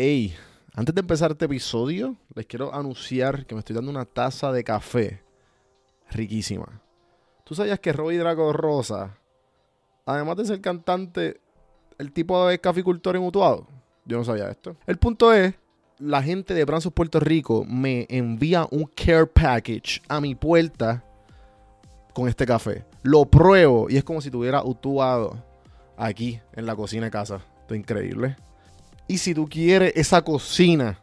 Hey, antes de empezar este episodio, les quiero anunciar que me estoy dando una taza de café riquísima. ¿Tú sabías que Robbie Draco Rosa, además de ser cantante, el tipo de caficultor en Utuado? Yo no sabía esto. El punto es, la gente de Branzos Puerto Rico me envía un care package a mi puerta con este café. Lo pruebo y es como si tuviera Utuado aquí en la cocina de casa. Esto es increíble. Y si tú quieres esa cocina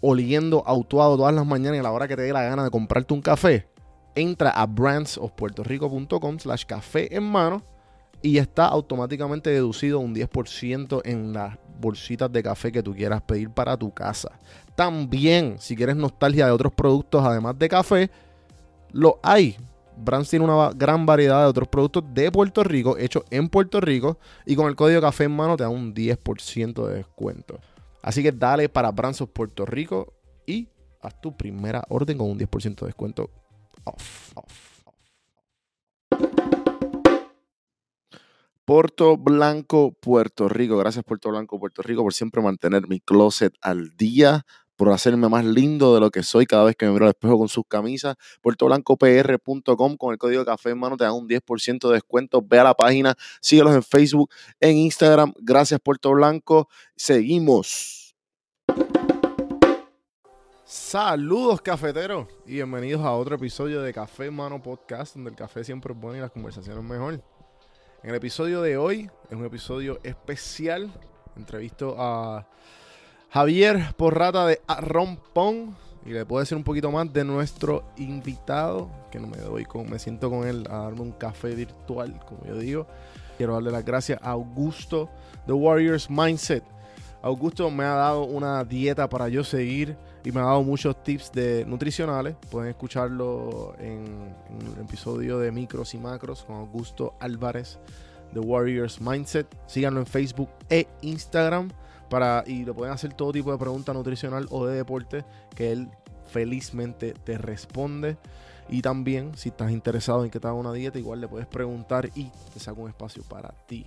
oliendo autuado todas las mañanas y a la hora que te dé la gana de comprarte un café, entra a brandsofpuertorico.com slash café en mano y está automáticamente deducido un 10% en las bolsitas de café que tú quieras pedir para tu casa. También, si quieres nostalgia de otros productos además de café, lo hay. Brands tiene una gran variedad de otros productos de Puerto Rico, hechos en Puerto Rico, y con el código café en mano te da un 10% de descuento. Así que dale para Brands Puerto Rico y haz tu primera orden con un 10% de descuento off. Puerto Blanco, Puerto Rico. Gracias Puerto Blanco, Puerto Rico por siempre mantener mi closet al día por hacerme más lindo de lo que soy cada vez que me miro al espejo con sus camisas. PuertoBlancoPR.com con el código café en mano te dan un 10% de descuento. Ve a la página, síguelos en Facebook, en Instagram. Gracias Puerto Blanco. Seguimos. Saludos cafeteros y bienvenidos a otro episodio de Café Mano Podcast, donde el café siempre es bueno y las conversaciones mejor. En el episodio de hoy es un episodio especial. Entrevisto a Javier Porrata de Rompón. Y le puedo decir un poquito más de nuestro invitado, que no me doy con, me siento con él a darme un café virtual, como yo digo. Quiero darle las gracias a Augusto The Warriors Mindset. Augusto me ha dado una dieta para yo seguir y me ha dado muchos tips de nutricionales. Pueden escucharlo en, el episodio de micros y macros con Augusto Álvarez The Warriors Mindset. Síganlo en Facebook e Instagram para, y le pueden hacer todo tipo de pregunta nutricional o de deporte que él felizmente te responde. Y también, si estás interesado en que te haga una dieta, igual le puedes preguntar y te saca un espacio para ti.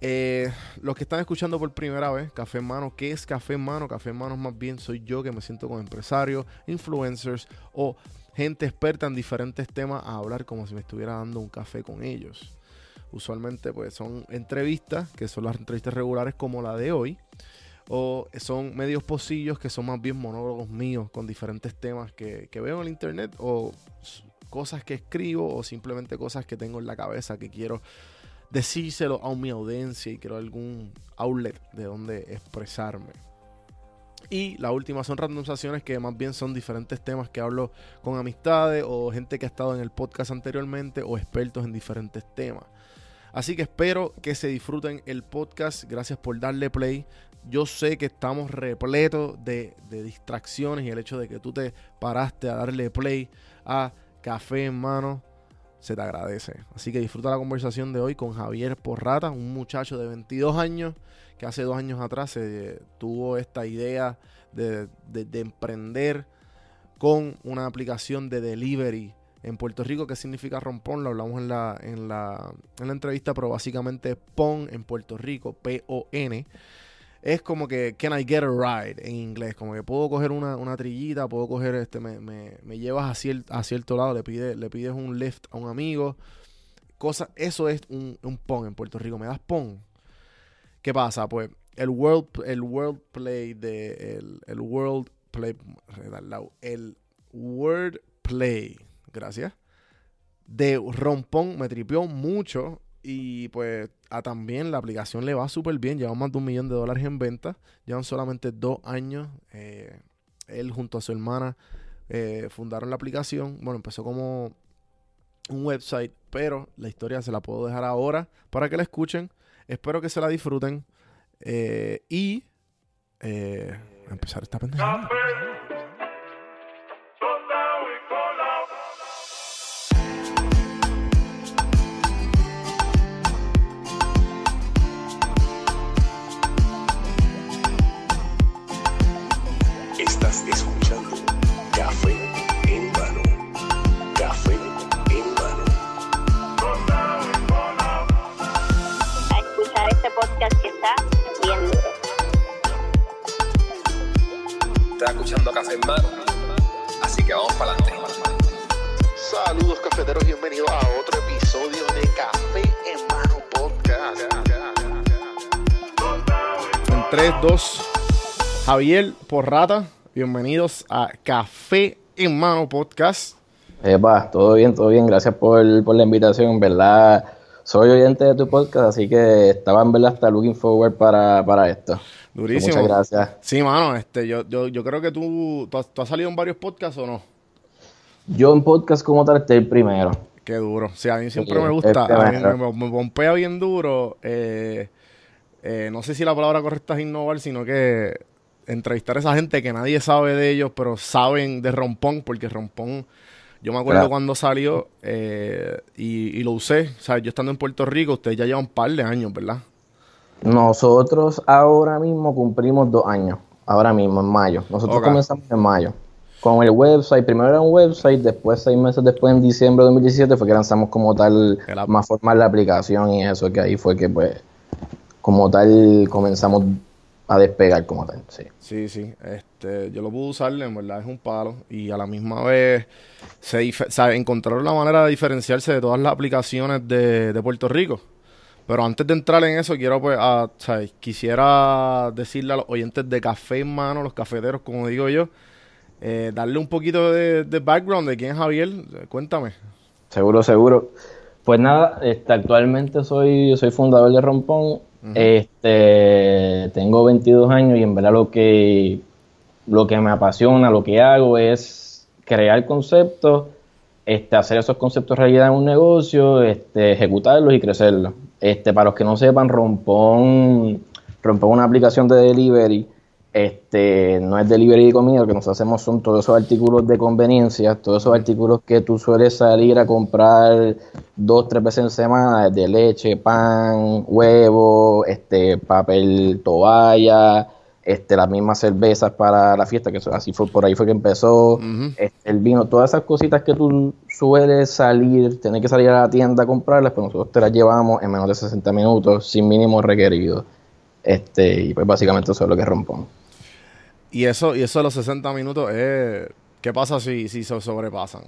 Eh, los que están escuchando por primera vez, Café en Mano, ¿qué es Café en Mano? Café en Mano más bien soy yo que me siento con empresarios, influencers o gente experta en diferentes temas a hablar como si me estuviera dando un café con ellos. Usualmente pues son entrevistas, que son las entrevistas regulares como la de hoy, o son medios posillos que son más bien monólogos míos con diferentes temas que, que veo en el internet o cosas que escribo o simplemente cosas que tengo en la cabeza que quiero decírselo a mi audiencia y quiero algún outlet de donde expresarme. Y la última son randomizaciones que más bien son diferentes temas que hablo con amistades o gente que ha estado en el podcast anteriormente o expertos en diferentes temas. Así que espero que se disfruten el podcast. Gracias por darle play. Yo sé que estamos repletos de, distracciones y el hecho de que tú te paraste a darle play a Café en Mano se te agradece. Así que disfruta la conversación de hoy con Javier Porrata, un muchacho de 22 años que hace dos años atrás se tuvo esta idea de, de, de, emprender con una aplicación de delivery en Puerto Rico. ¿Qué significa rompón? Lo hablamos en la, en la, en la entrevista, pero básicamente PON en Puerto Rico, P-O-N es como que can I get a ride en inglés, como que puedo coger una, una trillita, puedo coger este, me, me, me llevas a, cier, a, cierto lado, le, pide, le pides un lift a un amigo, cosa, eso es un, un pon en Puerto Rico, me das pon. ¿Qué pasa? Pues el world, el world play de el, el world play, el word play, gracias, de rompón me tripió mucho y pues a también la aplicación le va súper bien. Llevan más de un millón de dólares en venta. Llevan solamente dos años. Eh, él junto a su hermana eh, fundaron la aplicación. Bueno, empezó como un website, pero la historia se la puedo dejar ahora para que la escuchen. Espero que se la disfruten. Eh, y eh, a empezar esta pendeja. Café en Mano. Así que vamos para adelante. Saludos cafeteros, bienvenidos a otro episodio de Café en Mano Podcast. En 3, 2, Javier Porrata, bienvenidos a Café en Mano Podcast. Epa, todo bien, todo bien. Gracias por, por la invitación. Verdad, soy oyente de tu podcast, así que estaba en verdad hasta looking forward para, para esto. Durísimo. Muchas gracias. Sí, mano, este, yo, yo, yo creo que tú, tú has, tú has salido en varios podcasts o no. Yo en podcast como tal estoy primero. Qué duro. Sí, a mí siempre Sí, me gusta. A mí me, me pompea bien duro. eh, eh, no sé si la palabra correcta es innovar, sino que entrevistar a esa gente que nadie sabe de ellos, pero saben de Rompón, porque Rompón, yo me acuerdo Claro. cuando salió eh, y, y lo usé. O sea, yo estando en Puerto Rico, ustedes ya llevan un par de años, ¿verdad? Nosotros ahora mismo cumplimos dos años. Ahora mismo, en mayo. Nosotros comenzamos en mayo. Con el website, primero era un website, después seis meses después, en diciembre de 2017, fue que lanzamos como tal, más formal la aplicación y eso, que ahí fue que pues, como tal, comenzamos a despegar como tal, sí. Sí, sí. Este, yo lo pude usar, en verdad es un palo. Y a la misma vez se sea, encontraron la manera de diferenciarse de todas las aplicaciones de, de Puerto Rico. Pero antes de entrar en eso, quiero pues, a- o sea, quisiera decirle a los oyentes de café en mano, los cafeteros, como digo yo, eh, darle un poquito de, de background de quién es Javier. Cuéntame. Seguro, seguro. Pues nada, este, actualmente soy, soy fundador de Rompón. Este, tengo 22 años y en verdad lo que, lo que me apasiona, lo que hago es crear conceptos, este, hacer esos conceptos realidad en un negocio, este, ejecutarlos y crecerlos. Este, para los que no sepan, Rompón, Rompón una aplicación de delivery. Este, no es delivery de comida, lo que nosotros hacemos son todos esos artículos de conveniencia, todos esos artículos que tú sueles salir a comprar dos, tres veces en semana, de leche, pan, huevo, este, papel, toalla, este, las mismas cervezas para la fiesta, que así fue, por ahí fue que empezó, este, el vino, todas esas cositas que tú sueles salir, tener que salir a la tienda a comprarlas, pues nosotros te las llevamos en menos de 60 minutos, sin mínimo requerido. Este, y pues básicamente eso es lo que rompón. Y eso, y eso de los 60 minutos, eh, ¿qué pasa si, si se sobrepasan?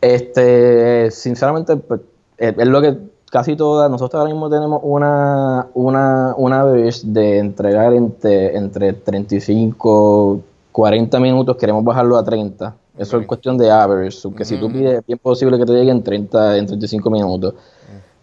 Este, sinceramente, pues, es, lo que casi todas, nosotros ahora mismo tenemos una, una, una average de entregar entre, entre 35, 40 minutos, queremos bajarlo a 30. Eso es cuestión de average, que si tú pides, es bien posible que te llegue en 30, en 35 minutos.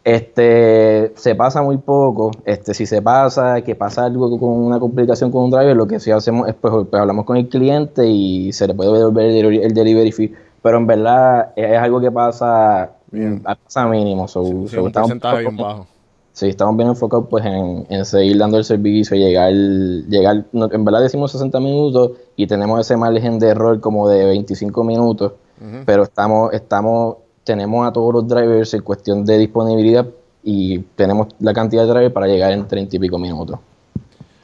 Este, se pasa muy poco, este, si se pasa, que pasa algo con una complicación con un driver, lo que sí hacemos es, pues, pues, hablamos con el cliente y se le puede devolver el, delivery- el delivery fee, pero en verdad es, algo que pasa, Bien. pasa mínimo, so- Sí, so un estamos porcentaje bien enfocados- bajo. Sí, estamos bien enfocados pues en, en seguir dando el servicio, llegar, llegar, no, en verdad decimos 60 minutos y tenemos ese margen de error como de 25 minutos, pero estamos, estamos, tenemos a todos los drivers en cuestión de disponibilidad y tenemos la cantidad de drivers para llegar en 30 y pico minutos.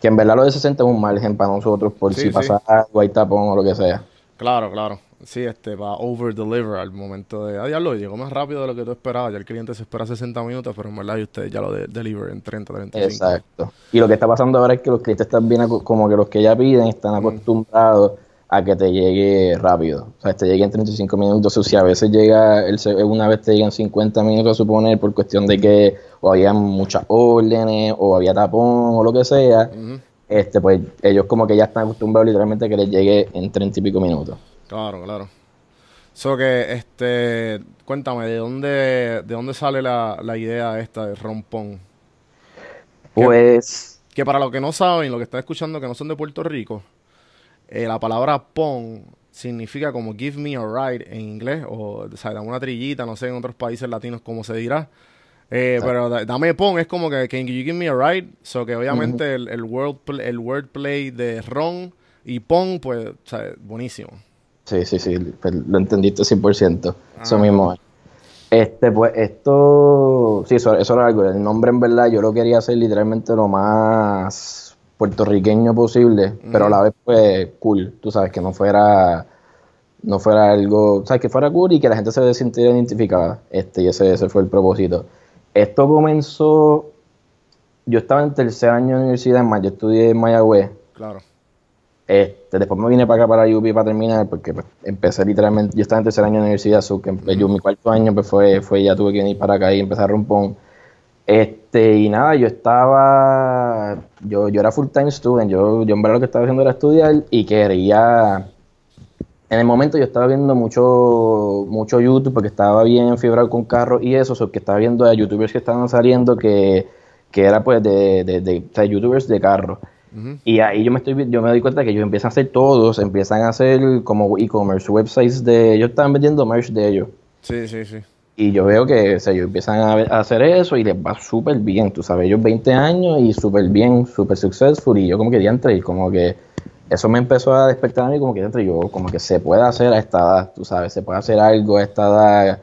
Que en verdad lo de 60 es un margen para nosotros por Sí, si sí. pasa algo, hay tapón o lo que sea. Claro, claro. Sí, este va over deliver al momento de. Ah, diablo, llegó más rápido de lo que tú esperabas. Ya el cliente se espera 60 minutos, pero en verdad y ustedes ya lo de deliver en 30, 35. Exacto. Y lo que está pasando ahora es que los clientes están bien, como que los que ya piden están acostumbrados a que te llegue rápido. O sea, te llegue en 35 minutos. O sea, a veces llega, el, una vez te llegan 50 minutos a suponer por cuestión de que o había muchas órdenes o había tapón o lo que sea. Este, pues ellos como que ya están acostumbrados literalmente a que les llegue en 30 y pico minutos. Claro, claro. So que, este, cuéntame, ¿de dónde, de dónde sale la, la idea esta de rompón? Pues Que para los que no saben, los que están escuchando que no son de Puerto Rico, eh, la palabra pon significa como give me a ride en inglés, o, o sea, dame una trillita, no sé en otros países latinos cómo se dirá. Eh, pero da- dame pon es como que can you give me a ride, so que obviamente el, el, word pl- el wordplay de ron y pon, pues, o sea, buenísimo. Sí, sí, sí, pues, lo entendiste 100%. Eso Ah. mismo es. Este, pues esto, sí, eso, eso era algo. El nombre en verdad yo lo quería hacer literalmente lo más puertorriqueño posible, pero a la vez pues cool, tú sabes, que no fuera, no fuera algo, sabes, que fuera cool y que la gente se sintiera identificada. Este, y ese, ese fue el propósito. Esto comenzó, yo estaba en tercer año de universidad en Maya, yo estudié en Mayagüez, Claro. Este, después me vine para acá para UP para terminar, porque pues, empecé literalmente, yo estaba en tercer año de universidad, so que yo mi cuarto año pues fue, fue ya tuve que venir para acá y empezar a rompón. Este, y nada, yo estaba, yo, yo era full time student, yo, yo en verdad lo que estaba haciendo era estudiar y quería, en el momento yo estaba viendo mucho, mucho YouTube porque estaba bien fibrado con carros y eso, so que estaba viendo a youtubers que estaban saliendo que, que era pues de, de, de, youtubers de carros. Y ahí yo me estoy yo me doy cuenta que ellos empiezan a hacer todos, empiezan a hacer como e-commerce, websites de ellos están vendiendo merch de ellos. Sí, sí, sí. Y yo veo que o sea, ellos empiezan a, hacer eso y les va súper bien, tú sabes, ellos 20 años y súper bien, súper successful y yo como que diantre y como que eso me empezó a despertar a mí como que diantre yo como que se puede hacer a esta edad, tú sabes, se puede hacer algo a esta edad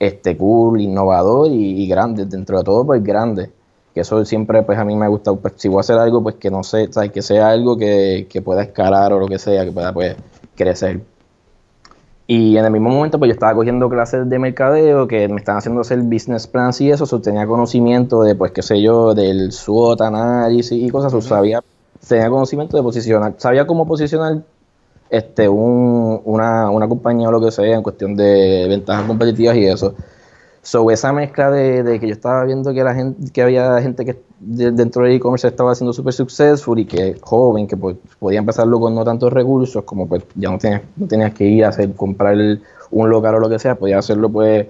este cool, innovador y, grande, dentro de todo pues grande que eso siempre pues a mí me gusta, pues, si voy a hacer algo pues que no sé, que sea algo que, pueda escalar o lo que sea, que pueda pues crecer. Y en el mismo momento pues yo estaba cogiendo clases de mercadeo que me estaban haciendo hacer business plans y eso, so, tenía conocimiento de pues qué sé yo, del SWOT análisis y cosas, o sabía, tenía conocimiento de posicionar, sabía cómo posicionar este un, una, una compañía o lo que sea en cuestión de ventajas competitivas y eso. So, esa mezcla de, que yo estaba viendo que la gente, que había gente que dentro del e-commerce estaba haciendo súper successful y que joven, que pues, podía empezarlo con no tantos recursos, como pues ya no tenías, no tenías que ir a hacer, comprar un local o lo que sea, podía hacerlo pues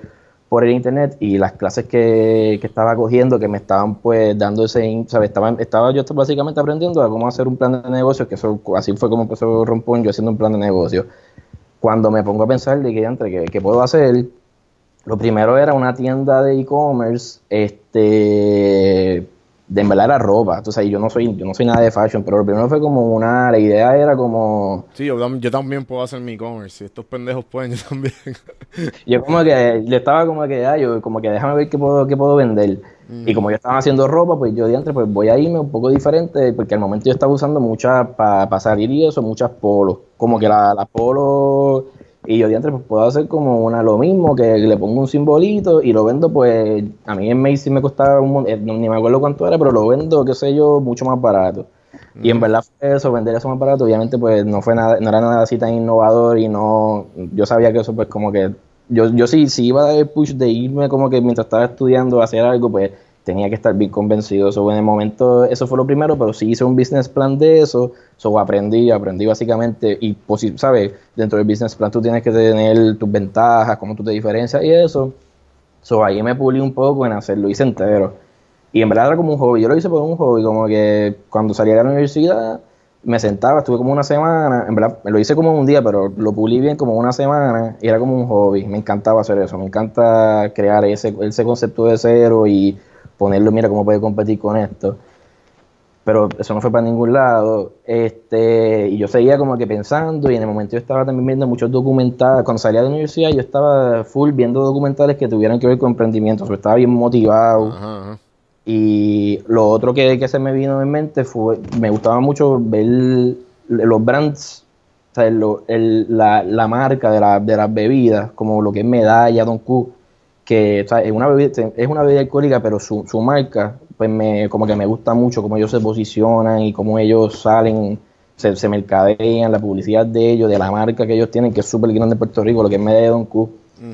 por el internet y las clases que, que estaba cogiendo que me estaban pues dando ese, ¿sabes? Estaba, estaba yo básicamente aprendiendo a cómo hacer un plan de negocio, que eso así fue como empezó Rompón, yo haciendo un plan de negocio. Cuando me pongo a pensar de que entre, que, que puedo hacer, lo primero era una tienda de e-commerce, este, de en verdad era ropa, sabes, yo no soy, yo no soy nada de fashion, pero lo primero fue como una, la idea era como... Sí, yo, yo también puedo hacer mi e-commerce, si estos pendejos pueden, yo también. yo como que, yo estaba como que, ah, yo como que déjame ver qué puedo, qué puedo vender. Y como yo estaba haciendo ropa, pues yo dije, pues voy a irme un poco diferente, porque al momento yo estaba usando muchas, para salir y eso, muchas polos. Como que las la polos y yo dije, pues puedo hacer como una lo mismo, que le pongo un simbolito y lo vendo, pues a mí en Macy's me costaba un eh, ni me acuerdo cuánto era, pero lo vendo, qué sé yo, mucho más barato. Y en verdad fue eso, vender eso más barato, obviamente pues no fue nada, no era nada así tan innovador y no, yo sabía que eso pues como que, yo, yo sí, sí iba a dar el push de irme como que mientras estaba estudiando a hacer algo, pues tenía que estar bien convencido. Eso en el momento, eso fue lo primero, pero sí hice un business plan de eso, so aprendí, aprendí básicamente, y sabes, dentro del business plan tú tienes que tener tus ventajas, cómo tú te diferencias y eso. So ahí me pulí un poco en hacerlo, hice entero. Y en verdad era como un hobby, yo lo hice por un hobby, como que cuando salía de la universidad me sentaba, estuve como una semana, en verdad me lo hice como un día, pero lo pulí bien como una semana y era como un hobby, me encantaba hacer eso, me encanta crear ese, ese concepto de cero y ponerlo, mira cómo puede competir con esto. Pero eso no fue para ningún lado. Este, y yo seguía como que pensando, y en el momento yo estaba también viendo muchos documentales. Cuando salía de la universidad, yo estaba full viendo documentales que tuvieran que ver con emprendimiento. O estaba bien motivado. Y lo otro que, que, se me vino en mente fue, me gustaba mucho ver los brands, o sea, el, la, la, marca de, la, de las bebidas, como lo que es Medalla, Don Q que es, una bebida, es una bebida alcohólica, pero su, su marca, pues me, como que me gusta mucho cómo ellos se posicionan y cómo ellos salen, se, se mercadean, la publicidad de ellos, de la marca que ellos tienen, que es súper grande en Puerto Rico, lo que es Medellín Q.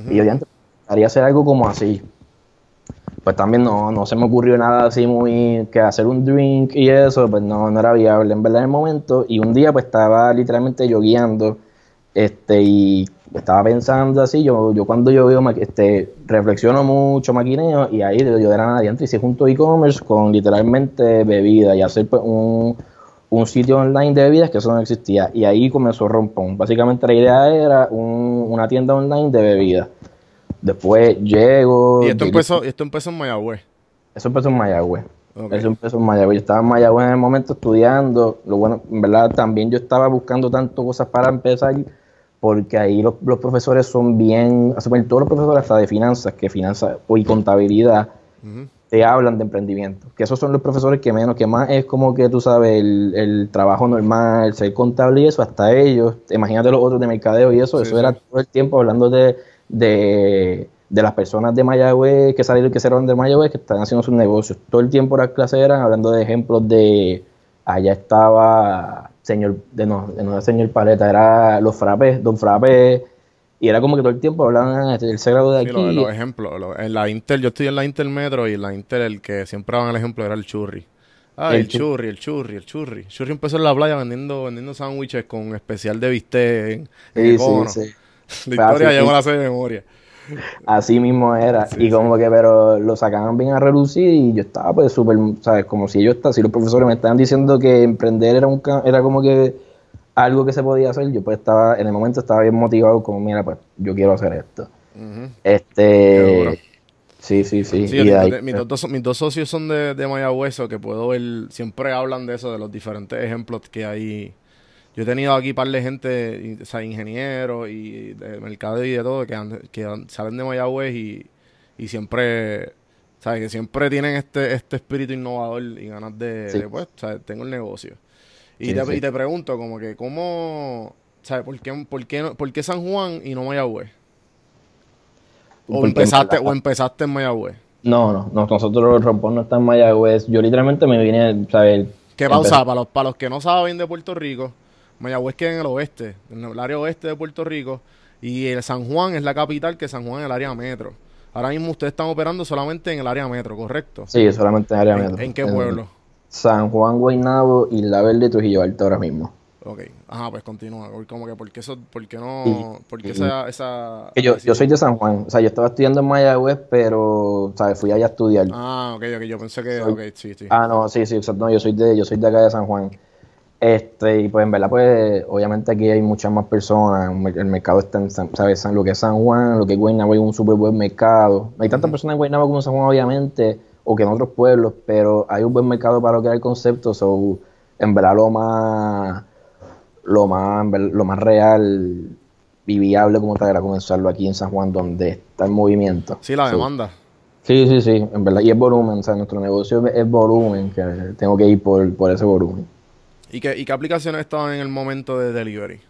Y yo ya haría hacer algo como así. Pues también no, no se me ocurrió nada así muy, que hacer un drink y eso, pues no, no era viable en verdad en el momento. Y un día pues estaba literalmente yo guiando, este, y estaba pensando así, yo, yo cuando yo veo, este, reflexiono mucho, maquineo, y ahí yo de la nada, y si junto e-commerce con literalmente bebida y hacer pues, un, un, sitio online de bebidas que eso no existía. Y ahí comenzó Rompón. Básicamente la idea era un, una tienda online de bebidas. Después llego... ¿Y esto, empezó, esto empezó en Mayagüez? Eso empezó en Mayagüez. Eso empezó en Mayagüez. Yo estaba en Mayagüez en el momento estudiando. Lo bueno, en verdad, también yo estaba buscando tanto cosas para empezar porque ahí los, profesores son bien, todos los profesores hasta de finanzas, que finanzas y contabilidad, te hablan de emprendimiento, que esos son los profesores que menos, que más es como que tú sabes, el, trabajo normal, ser contable y eso, hasta ellos, imagínate los otros de mercadeo y eso, eso era todo el tiempo hablando de, de, las personas de Mayagüez que salieron, que cerraron de Mayagüez, que están haciendo sus negocios, todo el tiempo las clases eran hablando de ejemplos de, allá estaba señor, de no, de no señor Paleta, era los frappés, don frappé, y era como que todo el tiempo hablaban el tercer grado de Sí, aquí. los, los ejemplos. lo- en la Inter, yo estoy en la Intermetro y en la Inter el que siempre daban el ejemplo era el churri. Ah, el, El chu- churri, el churri, el churri. Churri empezó en la playa vendiendo vendiendo sándwiches con especial de bistec en, en Sí, sí, sí. La historia llegó a la de memoria. Así mismo era. Sí, y como que, pero lo sacaban bien a relucir y yo estaba pues súper, ¿sabes? Como si yo estaba, si los profesores me estaban diciendo que emprender era un era como que algo que se podía hacer, yo pues estaba, en el momento estaba bien motivado, como mira, pues yo quiero hacer esto. Este, sí, sí, sí. Sí, y de yo- ahí, de- mis, dos, mis dos socios son de, de Mayagüez, que puedo ver, siempre hablan de eso, de los diferentes ejemplos que hay. Yo he tenido aquí par de gente, o sea, ingenieros y de mercado y de todo, que, han- que han- salen de Mayagüez y, y siempre, ¿sabes? Que siempre tienen este, este espíritu innovador y ganas de, Sí. de, pues, ¿sabes? Tengo el negocio. Y, Sí, te, sí. y te pregunto, como que, ¿cómo, ¿sabes? ¿Por qué, por, qué, por qué San Juan y no Mayagüez? O empezaste, o empezaste en Mayagüez. No, no, no, nosotros los rompón no están en Mayagüez. Yo literalmente me vine, ¿sabes? ¿Qué pausa? Para los, para los que no saben de Puerto Rico, Mayagüez queda en el oeste, en el área oeste de Puerto Rico, y el San Juan es la capital, que San Juan es el área metro. Ahora mismo ustedes están operando solamente en el área metro, ¿correcto? Sí, solamente en área ¿En, metro. en qué pueblo? San Juan, Guaynabo y La Verde, Trujillo Alto ahora mismo. Ok, ajá, pues continúa. Como que, ¿por qué, eso, por qué no? Y- ¿Por qué esa, esa yo, yo soy de San Juan, o sea, yo estaba estudiando en Mayagüez, pero, ¿sabes? Fui allá a estudiar. Ah, ok, ok, yo pensé que. Soy- Ok, sí, sí. Ah, no, sí, sí, exacto. No, yo soy de, yo soy de acá de San Juan. Este, y pues en verdad, pues, obviamente aquí hay muchas más personas. El mercado está en San, ¿sabes? San- lo que es San Juan, lo que es Guaynabo es un súper buen mercado. No hay tantas personas en Guaynabo como en San Juan, obviamente, o que en otros pueblos, pero hay un buen mercado para lo que era el concepto. So, en verdad, lo más, lo más, lo más real y viable como tal era comenzarlo aquí en San Juan, donde está el movimiento. Sí, la So, demanda. Sí, sí, sí, en verdad. Y es volumen, o sea, nuestro negocio es, es volumen, que tengo que ir por, por ese volumen. ¿Y qué, ¿Y qué aplicaciones estaban en el momento de delivery?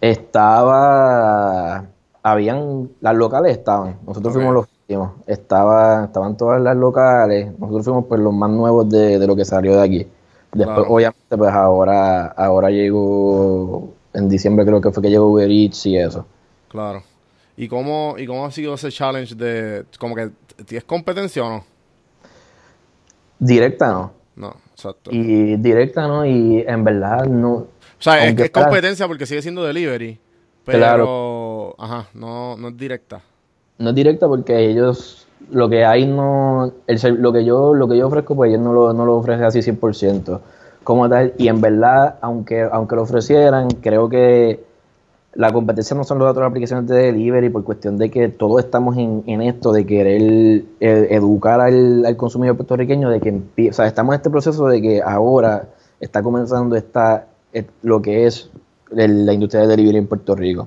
Estaba, habían, las locales estaban, nosotros fuimos los últimos, estaba, estaban todas las locales, nosotros fuimos pues los más nuevos de, de lo que salió de aquí. Después, Claro. obviamente, pues ahora, ahora llegó, en diciembre creo que fue que llegó Uber Eats y eso. Claro. ¿Y cómo, ¿Y cómo ha sido ese challenge de. Como que. ¿Tienes competencia o no? Directa no, No, exacto. y directa no, y en verdad no, O sea, es, competencia porque sigue siendo delivery. Pero, Claro. ajá, no, no es directa. No es directa porque ellos, lo que hay no, el, lo que yo, lo que yo ofrezco, pues ellos no lo, no lo ofrecen así 100% como tal. Y en verdad, aunque, aunque lo ofrecieran, creo que la competencia no son las otras aplicaciones de delivery por cuestión de que todos estamos en, en esto de querer eh, educar al, consumidor puertorriqueño, de que o sea, estamos en este proceso de que ahora está comenzando esta, eh, lo que es la industria de delivery en Puerto Rico.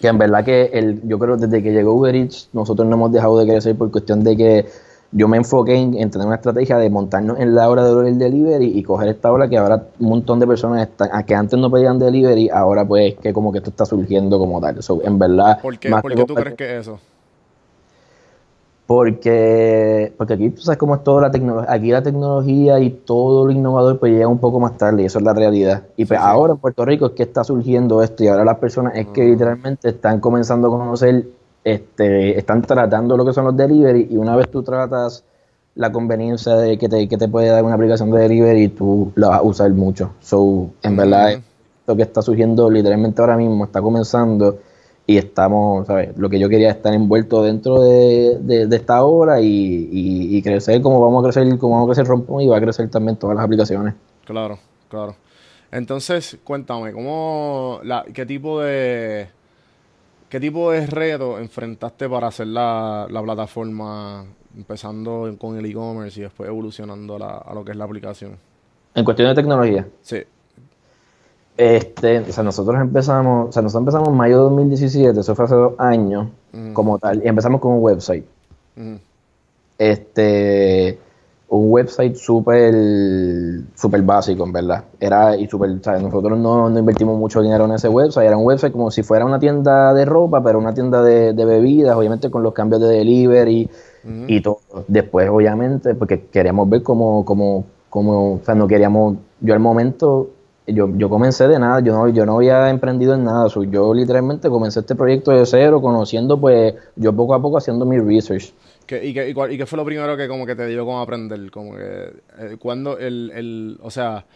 Que en verdad que el, yo creo desde que llegó Uber Eats, nosotros no hemos dejado de crecer por cuestión de que yo me enfoqué en, en tener una estrategia de montarnos en la hora del delivery y coger esta hora que ahora un montón de personas están, a que antes no pedían delivery, ahora pues que como que esto está surgiendo como tal. So, en verdad, ¿Por qué, más por qué tú crees que es eso? porque, porque aquí tú sabes cómo es toda la tecnología, aquí la tecnología y todo lo innovador pues llega un poco más tarde y eso es la realidad. Y pues Sí, sí. ahora en Puerto Rico es que está surgiendo esto y ahora las personas es que Ah. literalmente están comenzando a conocer, este, están tratando lo que son los delivery y una vez tú tratas la conveniencia de que te, que te puede dar una aplicación de delivery, tú la vas a usar mucho. So, en verdad, lo que está surgiendo literalmente ahora mismo está comenzando y estamos, ¿sabes? Lo que yo quería es estar envuelto dentro de, de- de esta obra y, y- y crecer como vamos a crecer, como vamos a crecer Rompón y va a crecer también todas las aplicaciones. Claro, claro. Entonces, cuéntame, ¿cómo, la, qué tipo de, qué tipo de reto enfrentaste para hacer la, la plataforma, empezando con el e-commerce y después evolucionando a, la- a lo que es la aplicación? En cuestión de tecnología, Sí, este, o sea, nosotros empezamos, o sea, nosotros empezamos en mayo de 2017, eso fue hace dos años, como tal, y empezamos con un website. Este un website súper súper básico en verdad era y ¿sabes? nosotros no, no invertimos mucho dinero en ese website era un website como si fuera una tienda de ropa pero una tienda de, de bebidas obviamente con los cambios de delivery y todo después obviamente porque queríamos ver cómo cómo cómo o sea no queríamos yo al momento yo, yo comencé de nada, yo no, yo no había emprendido en nada, so, yo literalmente comencé este proyecto de cero, conociendo pues yo poco a poco haciendo mi research. ¿Qué, y, qué, y, cuál- y qué fue lo primero que como que te dio como aprender? Como que eh, cuando el, el, o sea,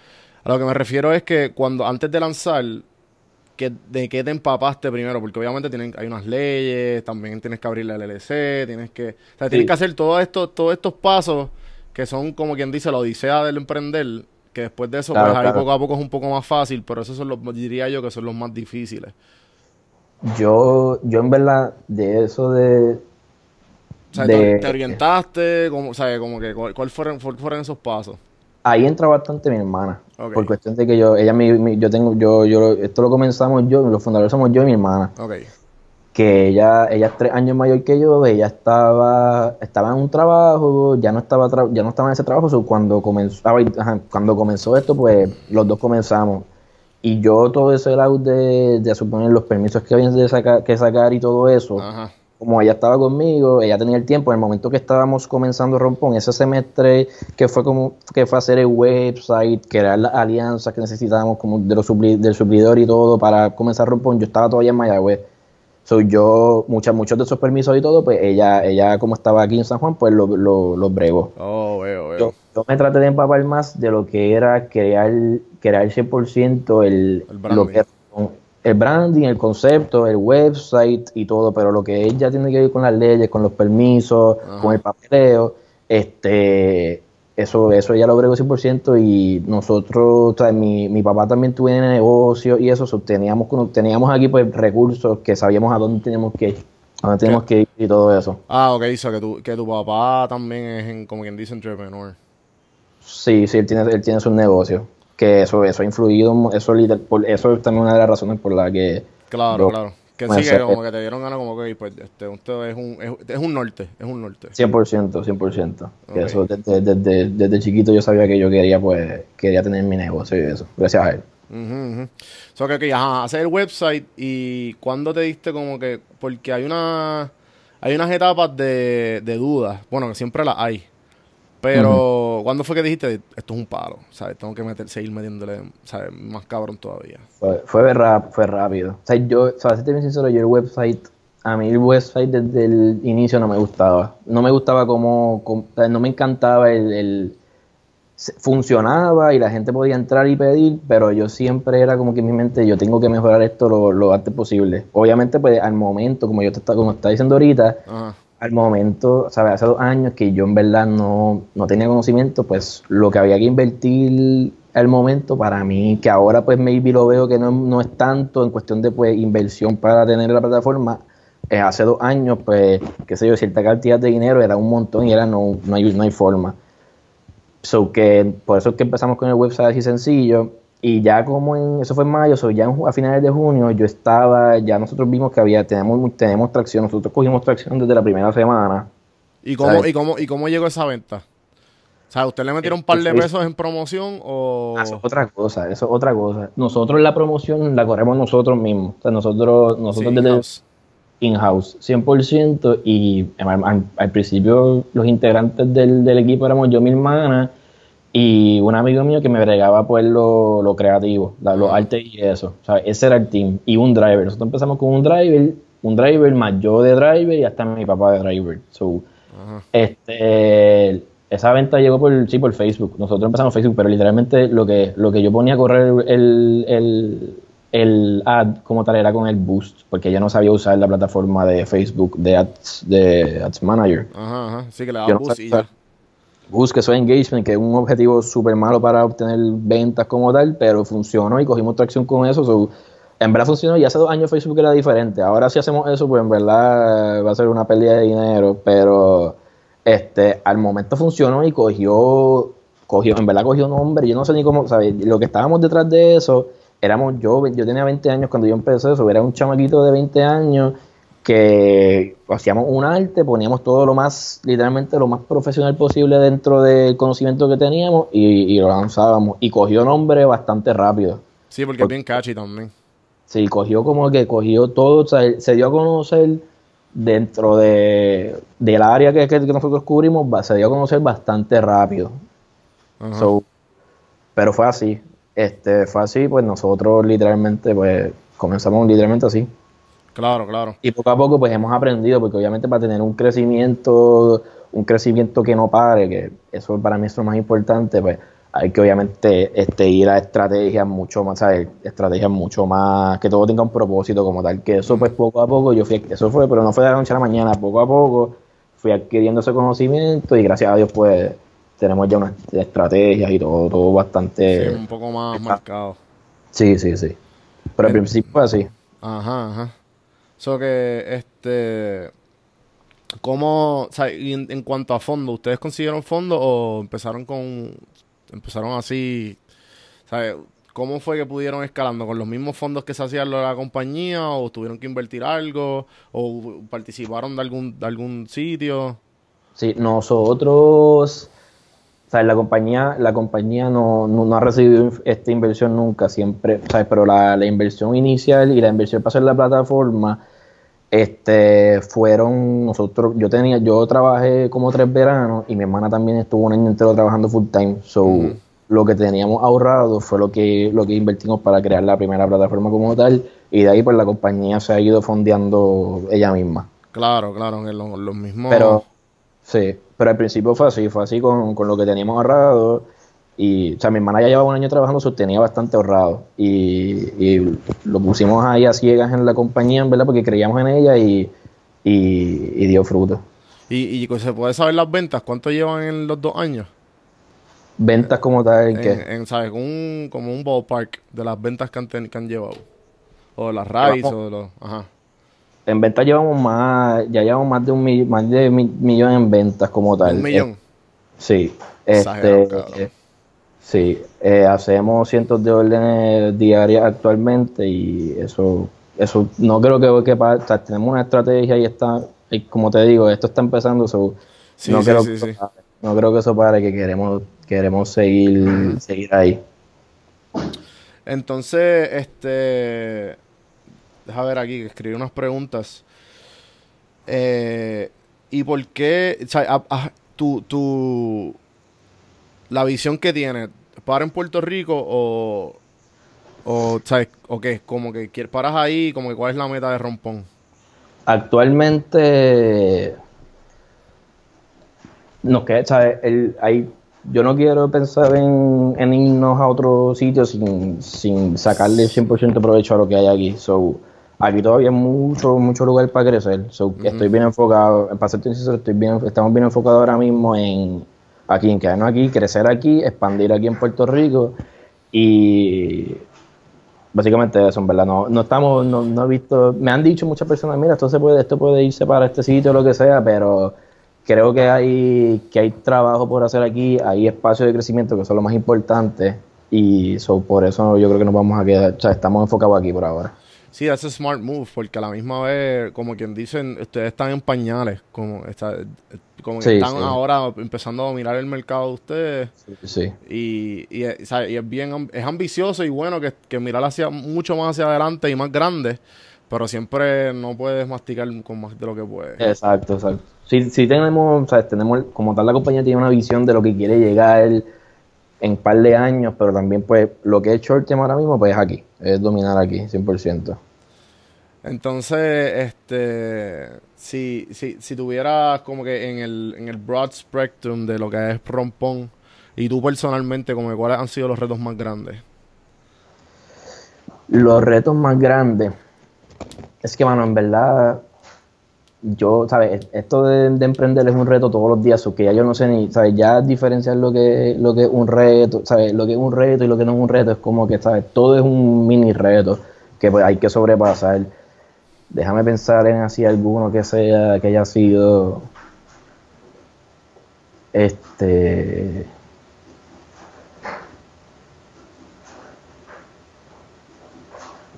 a lo que me refiero es que cuando antes de lanzar, que, ¿de qué te empapaste primero? Porque obviamente tienen, hay unas leyes, también tienes que abrir la LLC, tienes que, o sea, tienes que hacer todo esto, todos estos pasos que son como quien dice la odisea del emprender, que después de eso, Claro, pues ahí poco a poco es un poco más fácil, pero esos son los, diría yo que son los más difíciles. Yo, yo en verdad, de eso de, O sea, De- te, te orientaste, como, o sea, como que, ¿cuál, cuál fueron, cuál fueron esos pasos? ahí entra bastante mi hermana. Ok. Por cuestión de que yo, ella mi, mi- yo tengo, yo, yo, esto lo comenzamos yo, los fundadores somos yo y mi hermana. Que ella, ella es tres años mayor que yo, ella estaba, estaba en un trabajo, ya no estaba, tra- ya no estaba en ese trabajo, so cuando comenzó, ah, ajá, cuando comenzó esto, pues los dos comenzamos. Y yo todo ese lado de, de suponer los permisos que habían de sacar, que sacar y todo eso, Ajá. Como ella estaba conmigo, ella tenía el tiempo, en el momento que estábamos comenzando Rompón, ese semestre que fue como que fue hacer el website, crear las alianzas que necesitábamos como de los supli- del suplidor y todo para comenzar Rompón, yo estaba todavía en Mayagüez. So, yo, muchas, muchos de esos permisos y todo, pues ella, ella como estaba aquí en San Juan, pues los lo, los bregó. Oh, veo, veo. Yo, yo me traté de empapar más de lo que era crear, crear 100% el, El lo que el branding, el concepto, el website y todo, pero lo que ella tiene que ver con las leyes, con los permisos, Ajá. con el papeleo, este, eso, eso ella lo bregó 100% y nosotros, o sea, mi, mi papá también tuvo negocio y eso, so, teníamos, teníamos aquí pues recursos que sabíamos a dónde teníamos que ir, a dónde teníamos que ir y todo eso. Ah, ok, hizo que tu, que tu papá también es, en, como quien dice, entrepreneur. Sí, sí, él tiene, él tiene su negocio. Que eso, eso ha influido, eso, eso es también una de las razones por la que Claro, Yo- claro. Que Bueno, sí, que como que te dieron ganas como que, pues, este, usted es un, es, es un norte, es un norte. 100%, 100%. Que Ok. eso desde, desde, desde chiquito yo sabía que yo quería, pues, quería tener mi negocio y eso, gracias a él. Ujú. So que, que, ajá, hacer el website y cuándo te diste como que, porque hay una, hay unas etapas de, de dudas, bueno, que siempre las hay, pero ¿cuándo fue que dijiste, esto es un palo, ¿sabes? Tengo que meter, seguir metiéndole, ¿sabes? Más cabrón todavía. Fue, fue, rap- fue rápido. O sea, yo, o sea, si te bien sincero, yo el website, a mí el website desde el inicio no me gustaba. No me gustaba como, como- o sea, no me encantaba el, funcionaba y la gente podía entrar y pedir, pero yo siempre era como que en mi mente, yo tengo que mejorar esto lo, lo antes posible. Obviamente, pues al momento, como yo te está, como estaba diciendo ahorita, Ajá. Al momento, ¿sabes? Hace dos años que yo en verdad no, no tenía conocimiento, pues lo que había que invertir al momento para mí, que ahora pues maybe lo veo que no, no es tanto en cuestión de pues inversión para tener la plataforma, eh, hace dos años pues, qué sé yo, cierta cantidad de dinero era un montón y era no, no, hay, no hay forma. So que por eso es que empezamos con el website así sencillo. Y ya como en, eso fue en mayo, so ya en a finales de junio yo estaba, ya nosotros vimos que había, tenemos, tenemos tracción, nosotros cogimos tracción desde la primera semana. ¿Y cómo, ¿Sabes? y cómo, y cómo llegó esa venta? O sea, ¿usted le metieron un par de pesos en promoción o...? Ah, Eso es otra cosa, eso es otra cosa. Nosotros la promoción la corremos nosotros mismos. O sea, nosotros, Sí, nosotros desde in-house. in-house, 100%. Y al, al- al principio los integrantes del, del equipo éramos yo, mi hermana y un amigo mío que me bregaba pues lo, lo creativo, la- los artes y eso. O sea, ese era el team. Y un driver. Nosotros empezamos con un driver, un driver más yo de driver y hasta mi papá de driver. So, Ajá. este, esa venta llegó por, sí, por Facebook. Nosotros empezamos Facebook, pero literalmente lo que, lo que yo ponía a correr el, el, el ad como tal era con el Boost, porque yo no sabía usar la plataforma de Facebook de Ads, de ads Manager. Ajá, ajá. Sí, que le daba boost y ya. Boost, que eso es engagement, que es un objetivo súper malo para obtener ventas como tal, pero funcionó y cogimos tracción con eso. so, en verdad funcionó y hace dos años Facebook era diferente. Ahora si hacemos eso, pues en verdad va a ser una pérdida de dinero, pero este al momento funcionó y cogió, cogió en verdad cogió nombre. Yo no sé ni cómo, ¿sabes? Lo que estábamos detrás de eso, éramos yo, yo tenía 20 años cuando yo empecé eso, era un chamaquito de 20 años que hacíamos un arte, poníamos todo lo más, literalmente lo más profesional posible dentro del conocimiento que teníamos y, y lo lanzábamos. Y cogió nombre bastante rápido. Sí, porque es bien catchy también. Sí, cogió como que cogió todo, o sea, se dio a conocer dentro de, del área que, que- nosotros cubrimos, se dio a conocer bastante rápido. So, pero fue así. este, fue así, pues nosotros literalmente, pues comenzamos literalmente así. Claro, claro. Y poco a poco, pues hemos aprendido, porque obviamente para tener un crecimiento, un crecimiento que no pare, que eso para mí es lo más importante, pues hay que obviamente este, ir a estrategias mucho más, ¿sabes? Estrategias mucho más, que todo tenga un propósito como tal, que eso pues poco a poco, yo fui, eso fue, pero no fue de la noche a la mañana, poco a poco fui adquiriendo ese conocimiento y gracias a Dios pues tenemos ya unas estrategias y todo, todo bastante... Sí, un poco más marcado. Sí, sí, sí. Pero al principio fue así. Ajá, ajá. So que, este... ¿Cómo, o sea, en, cuanto a fondo, ¿ustedes consiguieron fondo o empezaron con, empezaron así, ¿sabes? ¿Cómo fue que pudieron escalando? ¿Con los mismos fondos que se hacían la compañía? ¿O tuvieron que invertir algo? ¿O participaron de algún, de algún sitio? Sí, nosotros, o sea, la compañía, la compañía no, no, ha recibido esta inversión nunca, siempre, ¿sabes? Pero la, la inversión inicial y la inversión para hacer la plataforma, este, fueron nosotros, yo tenía, yo trabajé como tres veranos y mi hermana también estuvo un año entero trabajando full time, so lo que teníamos ahorrado fue lo que, lo que invertimos para crear la primera plataforma como tal y de ahí pues la compañía se ha ido fondeando ella misma. Claro, claro, en los, mismos... Pero, sí, pero al principio fue así, fue así con, con lo que teníamos ahorrado y, o sea, mi hermana ya llevaba un año trabajando, sostenía bastante ahorrado. Y, lo pusimos ahí a ciegas en la compañía, ¿verdad? Porque creíamos en ella y, dio fruto. ¿Y, ¿Y, se puede saber las ventas? ¿Cuánto llevan en los dos años? ¿Ventas como tal? ¿En, qué? En, ¿sabes? Un, como un ballpark de las ventas que han, que han llevado. O de las RAIs o de los... Ajá. En ventas llevamos más, ya llevamos más de un millón, más de millón en ventas como tal. ¿Un millón? Eh, sí. Este, Sí, eh, hacemos cientos de órdenes diarias actualmente y eso, eso no creo que, que tenemos una estrategia y está, y como te digo, esto está empezando, no, creo que eso pare, no creo que eso pare, que queremos, queremos seguir, seguir ahí. Entonces, este, deja ver aquí, escribí unas preguntas. Eh, ¿Y por qué, o sea, tu, tu, la visión que tiene, ¿para en Puerto Rico o, o, ¿sabes? o qué? Como que paras ahí, como que cuál es la meta de Rompón. Actualmente, no que, ¿sabes? El, yo no quiero pensar en, en irnos a otro sitio sin, sin sacarle 100% provecho a lo que hay aquí. So, aquí todavía hay mucho, mucho lugar para crecer. So, Estoy bien enfocado, para ser sincero, estoy bien, estamos bien enfocados ahora mismo en aquí, en quedarnos aquí, crecer aquí, expandir aquí en Puerto Rico y básicamente eso, en verdad, no, no estamos, no, no, he visto, me han dicho muchas personas, mira, esto se puede, esto puede irse para este sitio o lo que sea, pero creo que hay, que hay trabajo por hacer aquí, hay espacios de crecimiento que son lo más importante y por eso yo creo que nos vamos a quedar, o sea, estamos enfocados aquí por ahora. Sí, es smart move, porque a la misma vez, como quien dicen, ustedes están en pañales, como, está, como que están ahora empezando a dominar el mercado de ustedes. Sí. Y, y, es bien, es ambicioso y bueno que, que mirar hacia, mucho más hacia adelante y más grande, pero siempre no puedes masticar con más de lo que puedes. Exacto, exacto. Sí, sí tenemos, o sea, tenemos, como tal la compañía tiene una visión de lo que quiere llegar en un par de años, pero también pues lo que es short term ahora mismo pues es aquí, es dominar aquí 100%. Entonces, este, si, si, si tuvieras como que en el, en el broad spectrum de lo que es rompón, y tú personalmente, como cuáles han sido los retos más grandes? Los retos más grandes, es que, mano, en verdad, yo, ¿sabes? Esto de, emprender es un reto todos los días, que ya yo no sé ni, ¿sabes? Ya diferenciar lo que, lo que es un reto, ¿sabes? Lo que es un reto y lo que no es un reto es como que, ¿sabes? Todo es un mini reto que pues, hay que sobrepasar. Déjame pensar en así alguno que sea, que haya sido, este...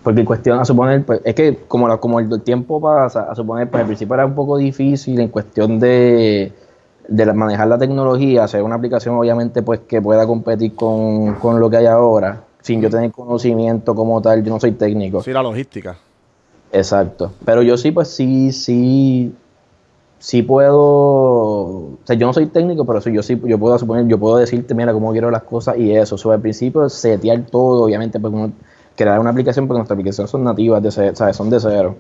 Porque en cuestión, a suponer, pues, es que como, como el tiempo pasa, a suponer, pues al principio era un poco difícil en cuestión de, de manejar la tecnología, hacer una aplicación obviamente pues que pueda competir con, con, lo que hay ahora, sin yo tener conocimiento como tal, yo no soy técnico. Sí, la logística. Exacto. Pero yo sí, pues sí, sí, sí puedo, o sea, yo no soy técnico, pero eso yo sí, yo puedo suponer, yo puedo decirte, mira, cómo quiero las cosas y eso. Sobre el principio, setear todo, obviamente, pues uno, crear una aplicación, porque nuestras aplicaciones son nativas, de cero, ¿sabes? Son de cero.